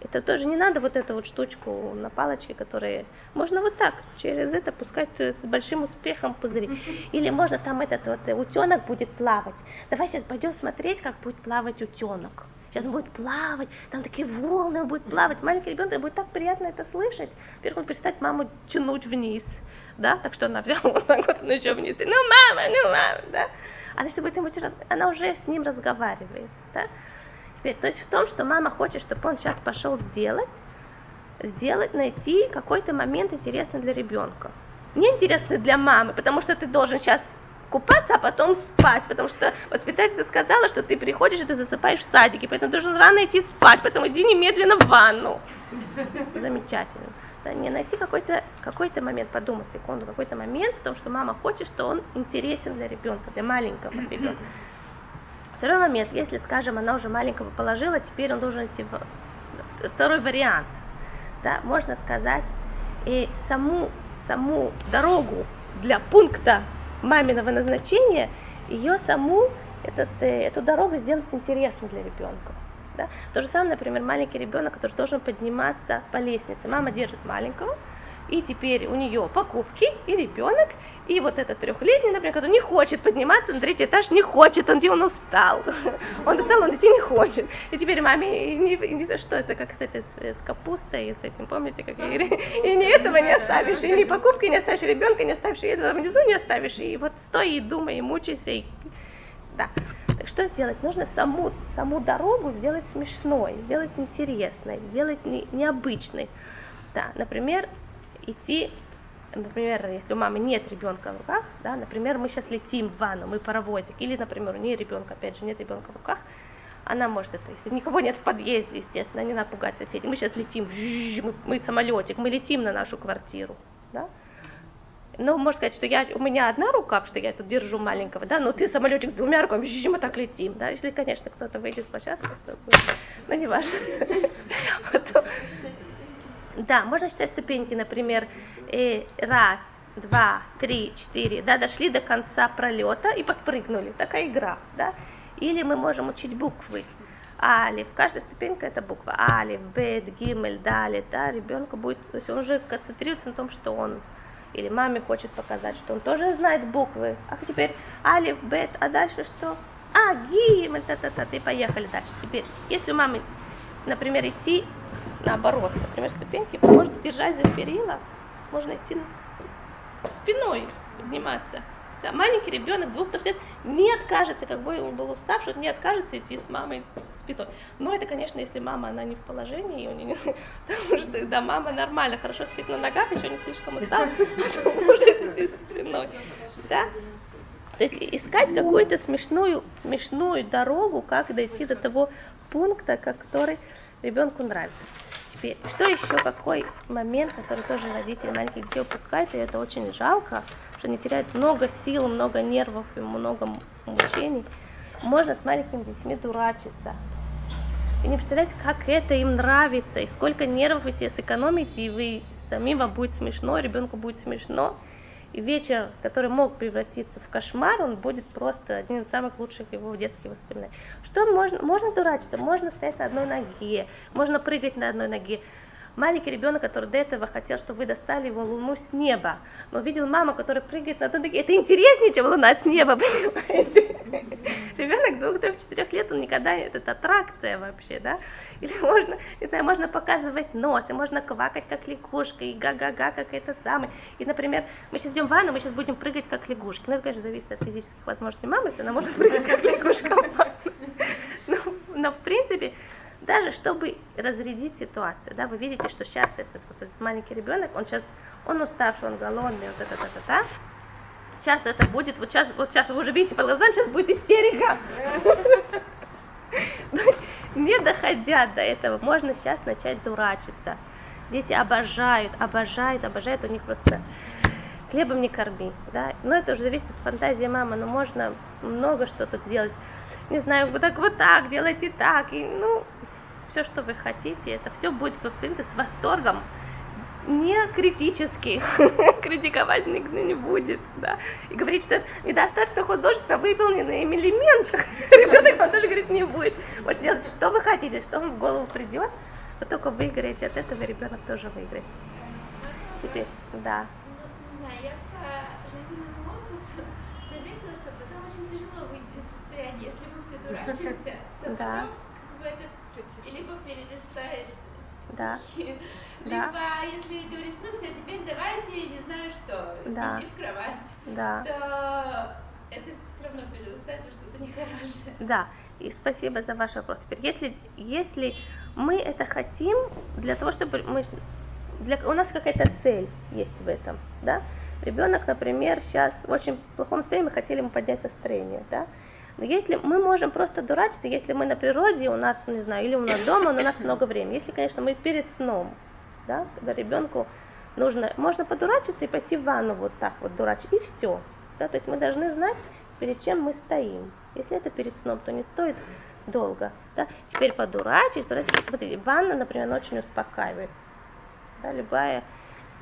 Это тоже не надо вот эту вот штучку на палочке, которые... Можно вот так, через это пускать с большим успехом пузыри. Или можно там этот вот утенок будет плавать. Давай сейчас пойдем смотреть, как будет плавать утенок сейчас будет плавать, там такие волны, он будет плавать. Маленький ребенок, будет так приятно это слышать. Во-первых, он перестать маму тянуть вниз, да, так что она взяла вот так вот, еще вниз, ну мама, ну мама, да. Она что будет ему сейчас, она уже с ним разговаривает, да. Теперь, то есть в том, что мама хочет, чтобы он сейчас пошел сделать, сделать, найти какой-то момент интересный для ребенка. Не интересный для мамы, потому что ты должен сейчас купаться, а потом спать, потому что воспитательница сказала, что ты приходишь и ты засыпаешь в садике, поэтому должен рано идти спать, поэтому иди немедленно в ванну. Замечательно. Да, не найти какой-то какой момент, подумать секунду, какой-то момент в том, что мама хочет, что он интересен для ребенка, для маленького ребенка. Второй момент, если, скажем, она уже маленького положила, теперь он должен идти в второй вариант. Да, можно сказать, и саму, саму дорогу для пункта маминого назначения, ее саму, этот, э, эту дорогу сделать интересной для ребенка. Да? То же самое, например, маленький ребенок, который должен подниматься по лестнице. Мама держит маленького, и теперь у нее покупки, и ребенок, и вот этот трехлетний, например, который не хочет подниматься на третий этаж, не хочет, он, он устал. Он устал, он идти не хочет. И теперь маме, не, не что это, как с этой, с, с капустой, и с этим, помните, как и, и ни этого не оставишь, и ни покупки не оставишь, и ребенка не оставишь, и этого внизу не оставишь, и вот стой и думай, и мучайся, и... Да. Так что сделать? Нужно саму, саму дорогу сделать смешной, сделать интересной, сделать не, необычной. Да, например, идти, например, если у мамы нет ребенка в руках, да, например, мы сейчас летим в ванну, мы паровозик, или, например, у нее ребенка, опять же, нет ребенка в руках, она может это, если никого нет в подъезде, естественно, не напугать соседей. Мы сейчас летим, мы, мы самолетик, мы летим на нашу квартиру, да? Ну, можно сказать, что я, у меня одна рука, что я тут держу маленького, да, но ты самолетик с двумя руками, мы так летим, да, если, конечно, кто-то выйдет в площадку, то будет, не важно. Да, можно считать ступеньки, например, э, раз, два, три, четыре, да, дошли до конца пролета и подпрыгнули. Такая игра, да. Или мы можем учить буквы. Алиф, каждая ступенька это буква. Алиф, Бет, Гимель, Далит, да, ребенка будет, то есть он уже концентрируется на том, что он или маме хочет показать, что он тоже знает буквы. А теперь Алиф, Бет, а дальше что? а, гимн, та-та-та, и поехали дальше. Теперь, если у мамы, например, идти наоборот, например, ступеньки, можно держать за перила, можно идти спиной подниматься. Да, маленький ребенок двух-трех лет не откажется, как бы он был уставший, не откажется идти с мамой спиной. Но это, конечно, если мама, она не в положении, у нее, потому что тогда мама нормально, хорошо спит на ногах, еще не слишком устала, может идти спиной. Да? То есть искать какую-то смешную, смешную дорогу, как дойти до того пункта, который ребенку нравится. Теперь, что еще, какой момент, который тоже родители маленьких детей упускают, и это очень жалко, что они теряют много сил, много нервов и много мучений. Можно с маленькими детьми дурачиться. И не представляете, как это им нравится, и сколько нервов вы себе сэкономите, и вы самим вам будет смешно, ребенку будет смешно. И вечер, который мог превратиться в кошмар, он будет просто одним из самых лучших его детских воспоминаний. Что можно? Можно дурачиться, можно стоять на одной ноге, можно прыгать на одной ноге маленький ребенок, который до этого хотел, чтобы вы достали его луну с неба, но видел маму, которая прыгает на ноге, это интереснее, чем луна с неба, понимаете? Ребенок двух, трех, четырех лет, он никогда, это аттракция вообще, да? Или можно, не знаю, можно показывать нос, и можно квакать, как лягушка, и га-га-га, как этот самый. И, например, мы сейчас идем в ванну, мы сейчас будем прыгать, как лягушки. Ну, это, конечно, зависит от физических возможностей мамы, если она может прыгать, как лягушка но, но, в принципе, даже чтобы разрядить ситуацию, да, вы видите, что сейчас этот, вот этот маленький ребенок, он сейчас, он уставший, он голодный, вот это, это, это, сейчас это будет, вот сейчас, вот сейчас вы уже видите по глазам, сейчас будет истерика. Не доходя до этого, можно сейчас начать дурачиться. Дети обожают, обожают, обожают, у них просто хлебом не корми, да, но это уже зависит от фантазии мамы, но можно много что тут сделать, не знаю, вот так, вот так, делайте так, и, ну, все, что вы хотите, это все будет абсолютно с восторгом, не критически, критиковать никто не будет, да, и говорить, что недостаточно художественно выполненный элемент, ребенок вам тоже говорит, не будет. Можете делать, что вы хотите, что вам в голову придет, вы только выиграете, от этого ребенок тоже выиграет. Теперь, да. Ну, не знаю, я по жизненному опыту заметила, что потом очень тяжело выйти из состояния, если мы все дурачимся, то Да. потом как бы это либо перелистает Да. стихи, Да. либо если говоришь, ну все, теперь давайте, не знаю что, Да. в кровать, Да. то это все равно перерастает во что-то нехорошее. Да, и спасибо за ваш вопрос. Теперь, если, если мы это хотим для того, чтобы мы, для, у нас какая-то цель есть в этом, да? Ребенок, например, сейчас в очень плохом состоянии, мы хотели ему поднять настроение, да? Но если мы можем просто дурачиться, если мы на природе, у нас, не знаю, или у нас дома, но у нас много времени. Если, конечно, мы перед сном, да, когда ребенку нужно, можно подурачиться и пойти в ванну вот так вот дурачить, и все. Да, то есть мы должны знать, перед чем мы стоим. Если это перед сном, то не стоит долго. Да? Теперь подурачить, подурачить. Смотрите, ванна, например, очень успокаивает. Да, любая,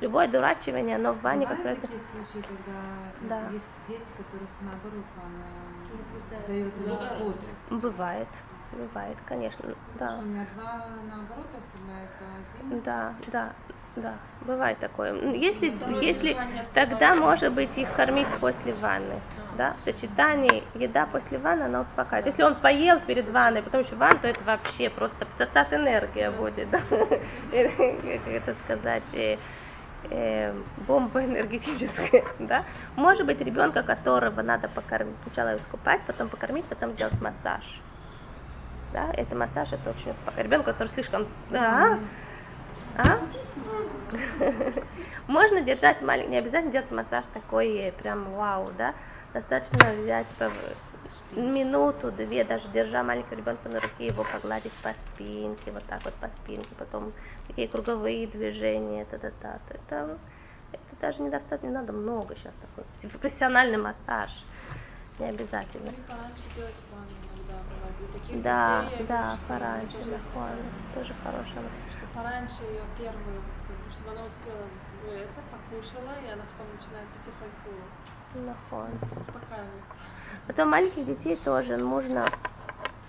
любое дурачивание, оно в ванне как раз... такие случаи, когда Да. есть дети, которых наоборот ванна Возбуждает. дает Да. бодрость. Бывает, бывает, конечно, Потому что да. у меня два наоборот оставляется один. Да, да, да, бывает такое. Если, Второе если тогда, может быть, их кормить после ванны. Да, в сочетании еда после ванны, она успокаивает. Если он поел перед ванной, потом еще ванну, то это вообще просто цацат энергия будет, да? Э, Как это сказать, э, э, бомба энергетическая, да? Может быть, ребенка, которого надо покормить, сначала искупать, потом покормить, потом сделать массаж. Да, это массаж, это очень успокаивает. Ребенок, который слишком, да, а? Можно держать маленький, не обязательно делать массаж такой э, прям вау, да? Достаточно взять минуту, две, даже держа маленького ребенка на руке, его погладить по спинке, вот так вот по спинке, потом такие круговые движения, та та та Это, это даже недостаточно, не надо много сейчас такой. Профессиональный массаж, не обязательно. Или таких Да, детей, да, пораньше, тоже хорошая. Что пораньше ее первую, чтобы она успела это, покушала, и она потом начинает потихоньку нахон. успокаиваться. Потом маленьких детей тоже нужно,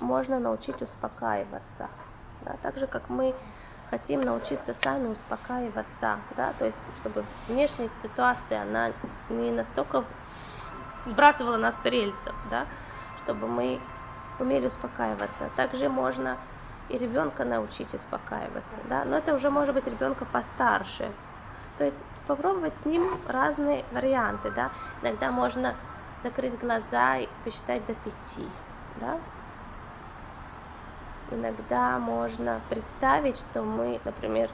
можно научить успокаиваться. Да, так же, как мы хотим научиться сами успокаиваться, да, то есть, чтобы внешняя ситуация, она не настолько сбрасывала нас с рельсов, да, чтобы мы умели успокаиваться. Также можно и ребенка научить успокаиваться, да, но это уже может быть ребенка постарше. То есть попробовать с ним разные варианты, да. Иногда можно закрыть глаза и посчитать до пяти, да. Иногда можно представить, что мы, например,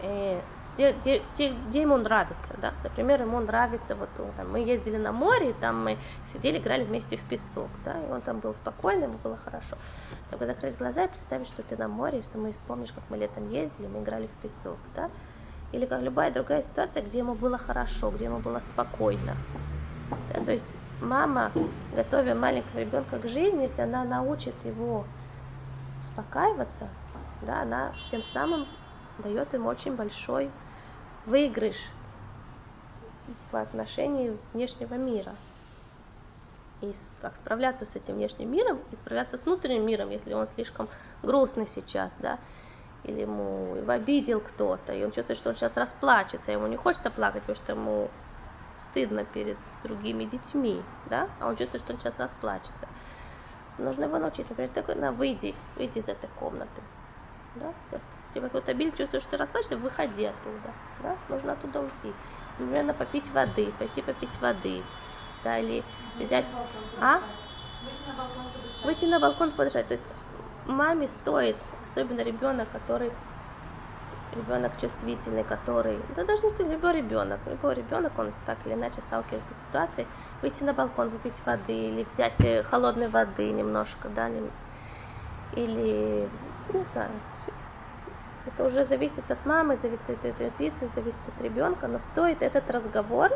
э, где, где, где, где ему нравится, да, например, ему нравится, вот он, там, мы ездили на море, и там мы сидели, играли вместе в песок, да, и он там был спокойный, ему было хорошо. Только закрыть глаза и представить, что ты на море, что мы вспомнишь, как мы летом ездили, мы играли в песок, да, или как любая другая ситуация, где ему было хорошо, где ему было спокойно. Да, то есть мама, готовя маленького ребенка к жизни, если она научит его успокаиваться, да, она тем самым дает им очень большой выигрыш по отношению внешнего мира. И как справляться с этим внешним миром и справляться с внутренним миром, если он слишком грустный сейчас, да, или ему его обидел кто-то, и он чувствует, что он сейчас расплачется, ему не хочется плакать, потому что ему стыдно перед другими детьми, да, а он чувствует, что он сейчас расплачется. Нужно его научить, например, такой, на, выйди, выйди из этой комнаты, да, сейчас если какой-то обиль чувствуешь, что ты расслабишься, выходи оттуда. Да? Нужно оттуда уйти. Например, попить воды, пойти попить воды. Да, или взять... А? Выйти на балкон подышать. Выйти на балкон подышать. То есть маме стоит, особенно ребенок, который ребенок чувствительный, который, да даже не любой ребенок, любой ребенок, он так или иначе сталкивается с ситуацией, выйти на балкон, выпить воды или взять э, холодной воды немножко, да, или, не знаю, это уже зависит от мамы, зависит от ее интуиции, зависит от ребенка, но стоит этот разговор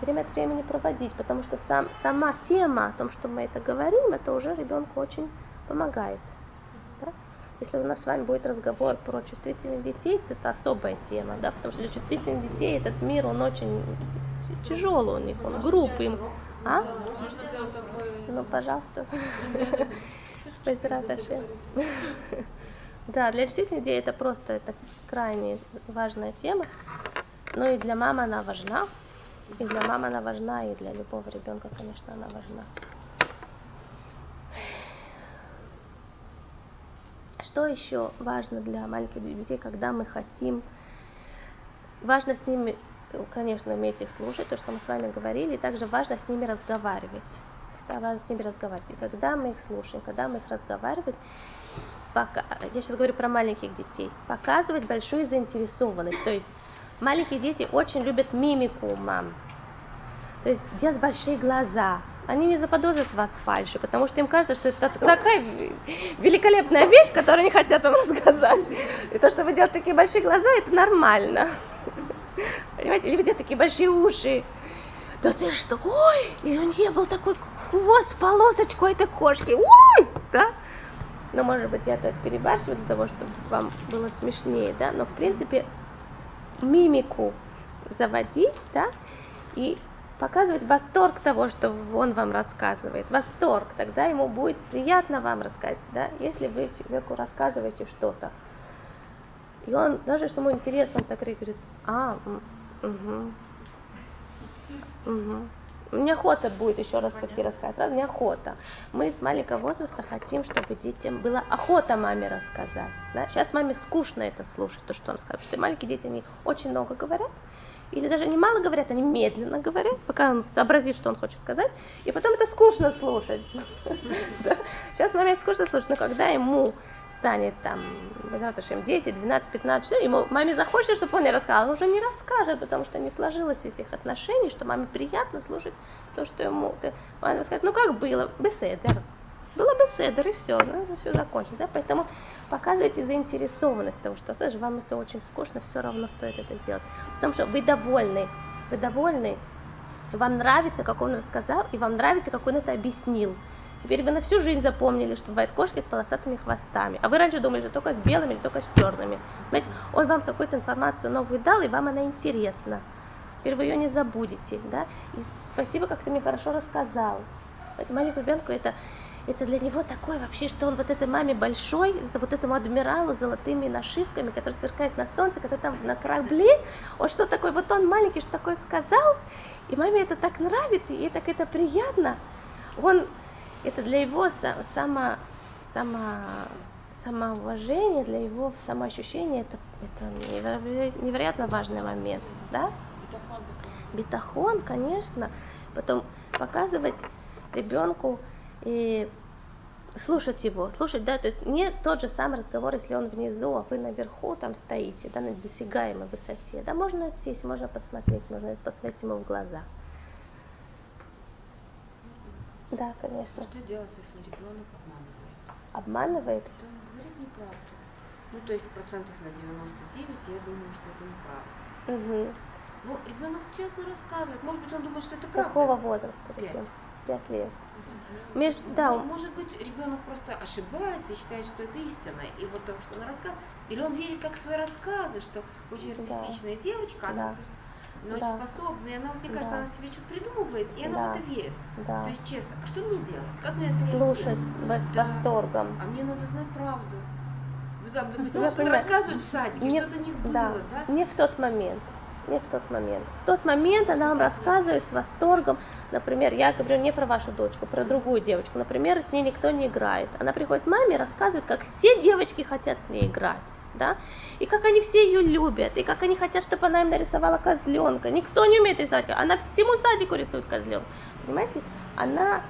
время от времени проводить, потому что сам, сама тема о том, что мы это говорим, это уже ребенку очень помогает. Да? Если у нас с вами будет разговор про чувствительных детей, это особая тема, да, потому что для чувствительных детей этот мир, он очень тяжелый у них, он грубый. Им... А? Ну, пожалуйста. Спасибо. Да, для действительно людей это просто это крайне важная тема. Но и для мамы она важна. И для мамы она важна, и для любого ребенка, конечно, она важна. Что еще важно для маленьких детей, когда мы хотим... Важно с ними, конечно, уметь их слушать, то, что мы с вами говорили, и также важно с ними разговаривать. Да, важно с ними разговаривать. И когда мы их слушаем, когда мы их разговариваем, пока, я сейчас говорю про маленьких детей, показывать большую заинтересованность. То есть маленькие дети очень любят мимику мам. То есть делать большие глаза. Они не заподозрят вас фальши, потому что им кажется, что это такая великолепная вещь, которую они хотят вам рассказать. И то, что вы делаете такие большие глаза, это нормально. Понимаете? Или вы делаете такие большие уши. Да ты что? Ой! И у нее был такой хвост с полосочкой этой кошки. Ой! Да? Но, может быть, я так перебарщиваю для того, чтобы вам было смешнее, да, но, в принципе, мимику заводить, да, и показывать восторг того, что он вам рассказывает, восторг, тогда ему будет приятно вам рассказать, да, если вы человеку рассказываете что-то, и он, даже что ему интересно, он так говорит, а, угу, угу, неохота будет еще раз пойти рассказать, правда? Неохота. Мы с маленького возраста хотим, чтобы детям была охота маме рассказать. Да? Сейчас маме скучно это слушать, то, что он скажет. Потому что маленькие дети, они очень много говорят, или даже не мало говорят, они медленно говорят, пока он сообразит, что он хочет сказать, и потом это скучно слушать. Сейчас маме это скучно слушать, но когда ему станет там, Безратушем, 10, 12, 15, ему маме захочется, чтобы он не рассказал, он уже не расскажет, потому что не сложилось этих отношений, что маме приятно слушать то, что ему... Мама скажет, ну как было, беседер. Было беседер, и все, ну, все закончено. Да? Поэтому показывайте заинтересованность того, что даже вам, если очень скучно, все равно стоит это сделать. Потому что вы довольны, вы довольны, вам нравится, как он рассказал, и вам нравится, как он это объяснил. Теперь вы на всю жизнь запомнили, что бывают кошки с полосатыми хвостами. А вы раньше думали, что только с белыми или только с черными. Понимаете, он вам какую-то информацию новую дал, и вам она интересна. Теперь вы ее не забудете. Да? И спасибо, как ты мне хорошо рассказал. Поэтому маленькому ребенку это, это для него такое вообще, что он вот этой маме большой, вот этому адмиралу с золотыми нашивками, который сверкает на солнце, который там на корабле, он что такое, вот он маленький, что такое сказал, и маме это так нравится, и так это приятно. Он это для его са- само, само, самоуважения, для его самоощущения это, это неверо- невероятно важный момент, да? Битахон, конечно. Потом показывать ребенку и слушать его, слушать, да, то есть не тот же самый разговор, если он внизу, а вы наверху там стоите, да, на досягаемой высоте, да, можно сесть, можно посмотреть, можно посмотреть ему в глаза. Да, конечно. Что делать, если ребенок обманывает? Обманывает? Что он говорит неправду? Ну, то есть процентов на 99, я думаю, что это неправда. Угу. Ну, ребенок честно рассказывает. Может быть, он думает, что это правда. Какого возраста Пять. Пять лет. Меж- да, Ну, он- Может быть, ребенок просто ошибается и считает, что это истина. И вот то, что он рассказывает. Или он верит как свои рассказы, что очень Да. артистичная девочка, Да. она просто ну, очень Да. способная, и она, мне кажется, Да. она себе что-то придумывает, и она Да. в это верит. да. То есть честно, а что мне делать? Как мне это Слушать реагировать? с Да. восторгом. А мне надо знать правду. Ну, там, допустим, Я он что-то понимаю. рассказывает в садике, Не- что-то не было, да, да? не в тот момент. Не в тот момент. В тот момент она вам рассказывает с восторгом, например, я говорю не про вашу дочку, про другую девочку, например, с ней никто не играет. Она приходит маме и рассказывает, как все девочки хотят с ней играть, да, и как они все ее любят, и как они хотят, чтобы она им нарисовала козленка. Никто не умеет рисовать, она всему садику рисует козленка. Понимаете, она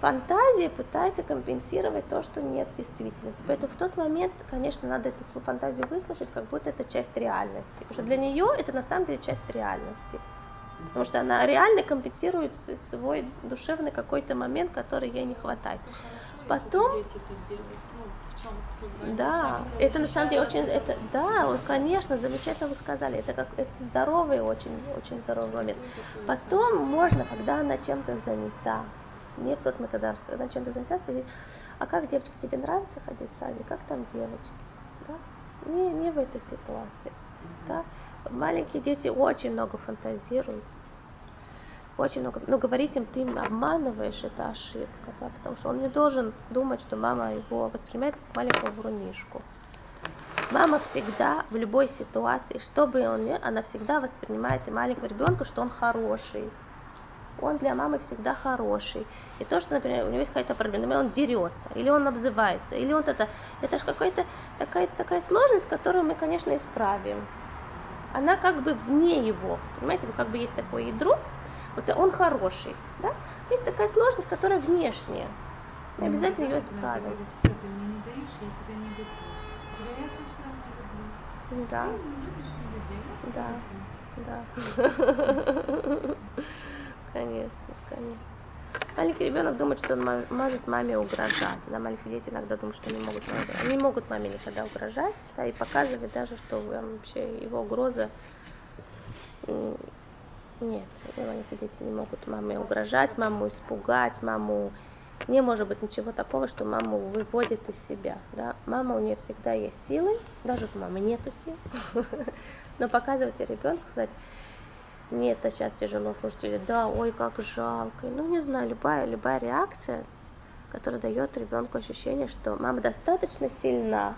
фантазия пытается компенсировать то, что нет в действительности. Поэтому в тот момент, конечно, надо эту фантазию выслушать, как будто это часть реальности. Потому что для нее это на самом деле часть реальности. Потому что она реально компенсирует свой душевный какой-то момент, который ей не хватает. Потом, Дети это делают. Ну, в чем да, это на самом деле очень, это, да, конечно, замечательно вы сказали, это как, это здоровый, очень, очень здоровый момент. Потом можно, когда она чем-то занята, не в тот когда она чем-то занята, спросить, а как, девочка, тебе нравится ходить в садик, как там девочки? Да? Не, не в этой ситуации. Да? Маленькие дети очень много фантазируют. Очень много. Но говорить им, ты обманываешь, это ошибка, да, потому что он не должен думать, что мама его воспринимает как маленького врунишку. Мама всегда в любой ситуации, что бы он ни, она всегда воспринимает и маленького ребенка, что он хороший. Он для мамы всегда хороший. И то, что, например, у него есть какая-то проблема, например, он дерется, или он обзывается, или он это, это же какая-то такая, такая сложность, которую мы, конечно, исправим. Она как бы вне его. Понимаете, как бы есть такое ядро, вот он хороший, да? Есть такая сложность, которая внешняя. Мы обязательно ее исправим. Да. Да, Да. конечно, конечно. Маленький ребенок думает, что он может маме угрожать. Да, маленькие дети иногда думают, что они могут маме. Они могут маме никогда угрожать, да, и показывать даже, что вообще его угроза нет, маленькие дети не могут маме угрожать, маму испугать, маму не может быть ничего такого, что маму выводит из себя. Да? Мама у нее всегда есть силы, даже у мамы нету сил. Но показывать ребенку, сказать, мне это сейчас тяжело слушать, или да, ой, как жалко. Ну, не знаю, любая, любая реакция, которая дает ребенку ощущение, что мама достаточно сильна,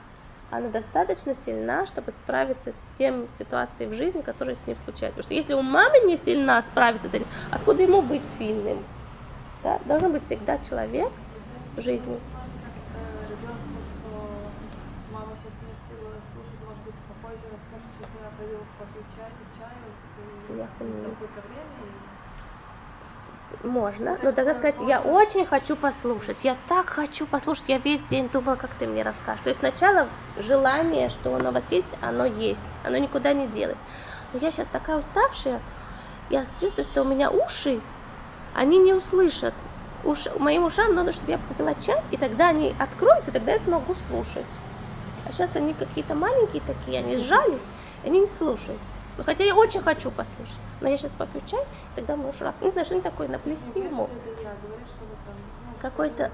она достаточно сильна, чтобы справиться с тем ситуацией в жизни, которая с ним случается. Потому что если у мамы не сильна справиться с этим, откуда ему быть сильным? Да? Должен быть всегда человек в жизни. Ребенку, что мама сейчас нет силы слушать, может быть, попозже чай, чаю, Я и Можно, но тогда сказать, я очень хочу послушать, я так хочу послушать, я весь день думала, как ты мне расскажешь. То есть сначала желание, что оно у вас есть, оно есть, оно никуда не делось. Но я сейчас такая уставшая, я чувствую, что у меня уши, они не услышат. Уш, моим ушам надо, чтобы я попила чай, и тогда они откроются, тогда я смогу слушать. А сейчас они какие-то маленькие такие, они сжались, они не слушают. Ну, хотя я очень хочу послушать. Но я сейчас попью чай, тогда муж раз. Не знаю, что они такое, наплести ему. ну, Какой-то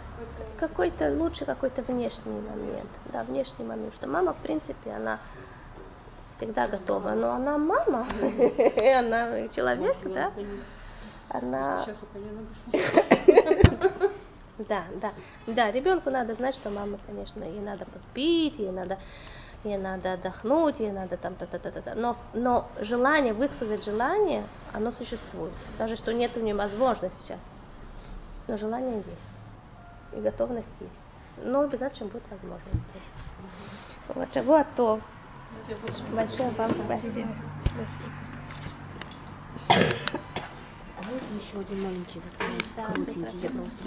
какой-то- лучше какой-то внешний момент. Да, внешний момент. Что мама, в принципе, она всегда готова. Но она мама, она человек, да. Она Да, да, да, ребенку надо знать, что мама, конечно, ей надо попить, ей надо, ей надо отдохнуть, ей надо там та та та та та но, но желание, высказать желание, оно существует, даже что нет у нее возможности сейчас, но желание есть. и готовность есть. Но обязательно будет возможность тоже. Вот, Шавуа то. Спасибо большое. Большое вам спасибо. А вот еще один маленький вопрос, Да, коротенький, я просто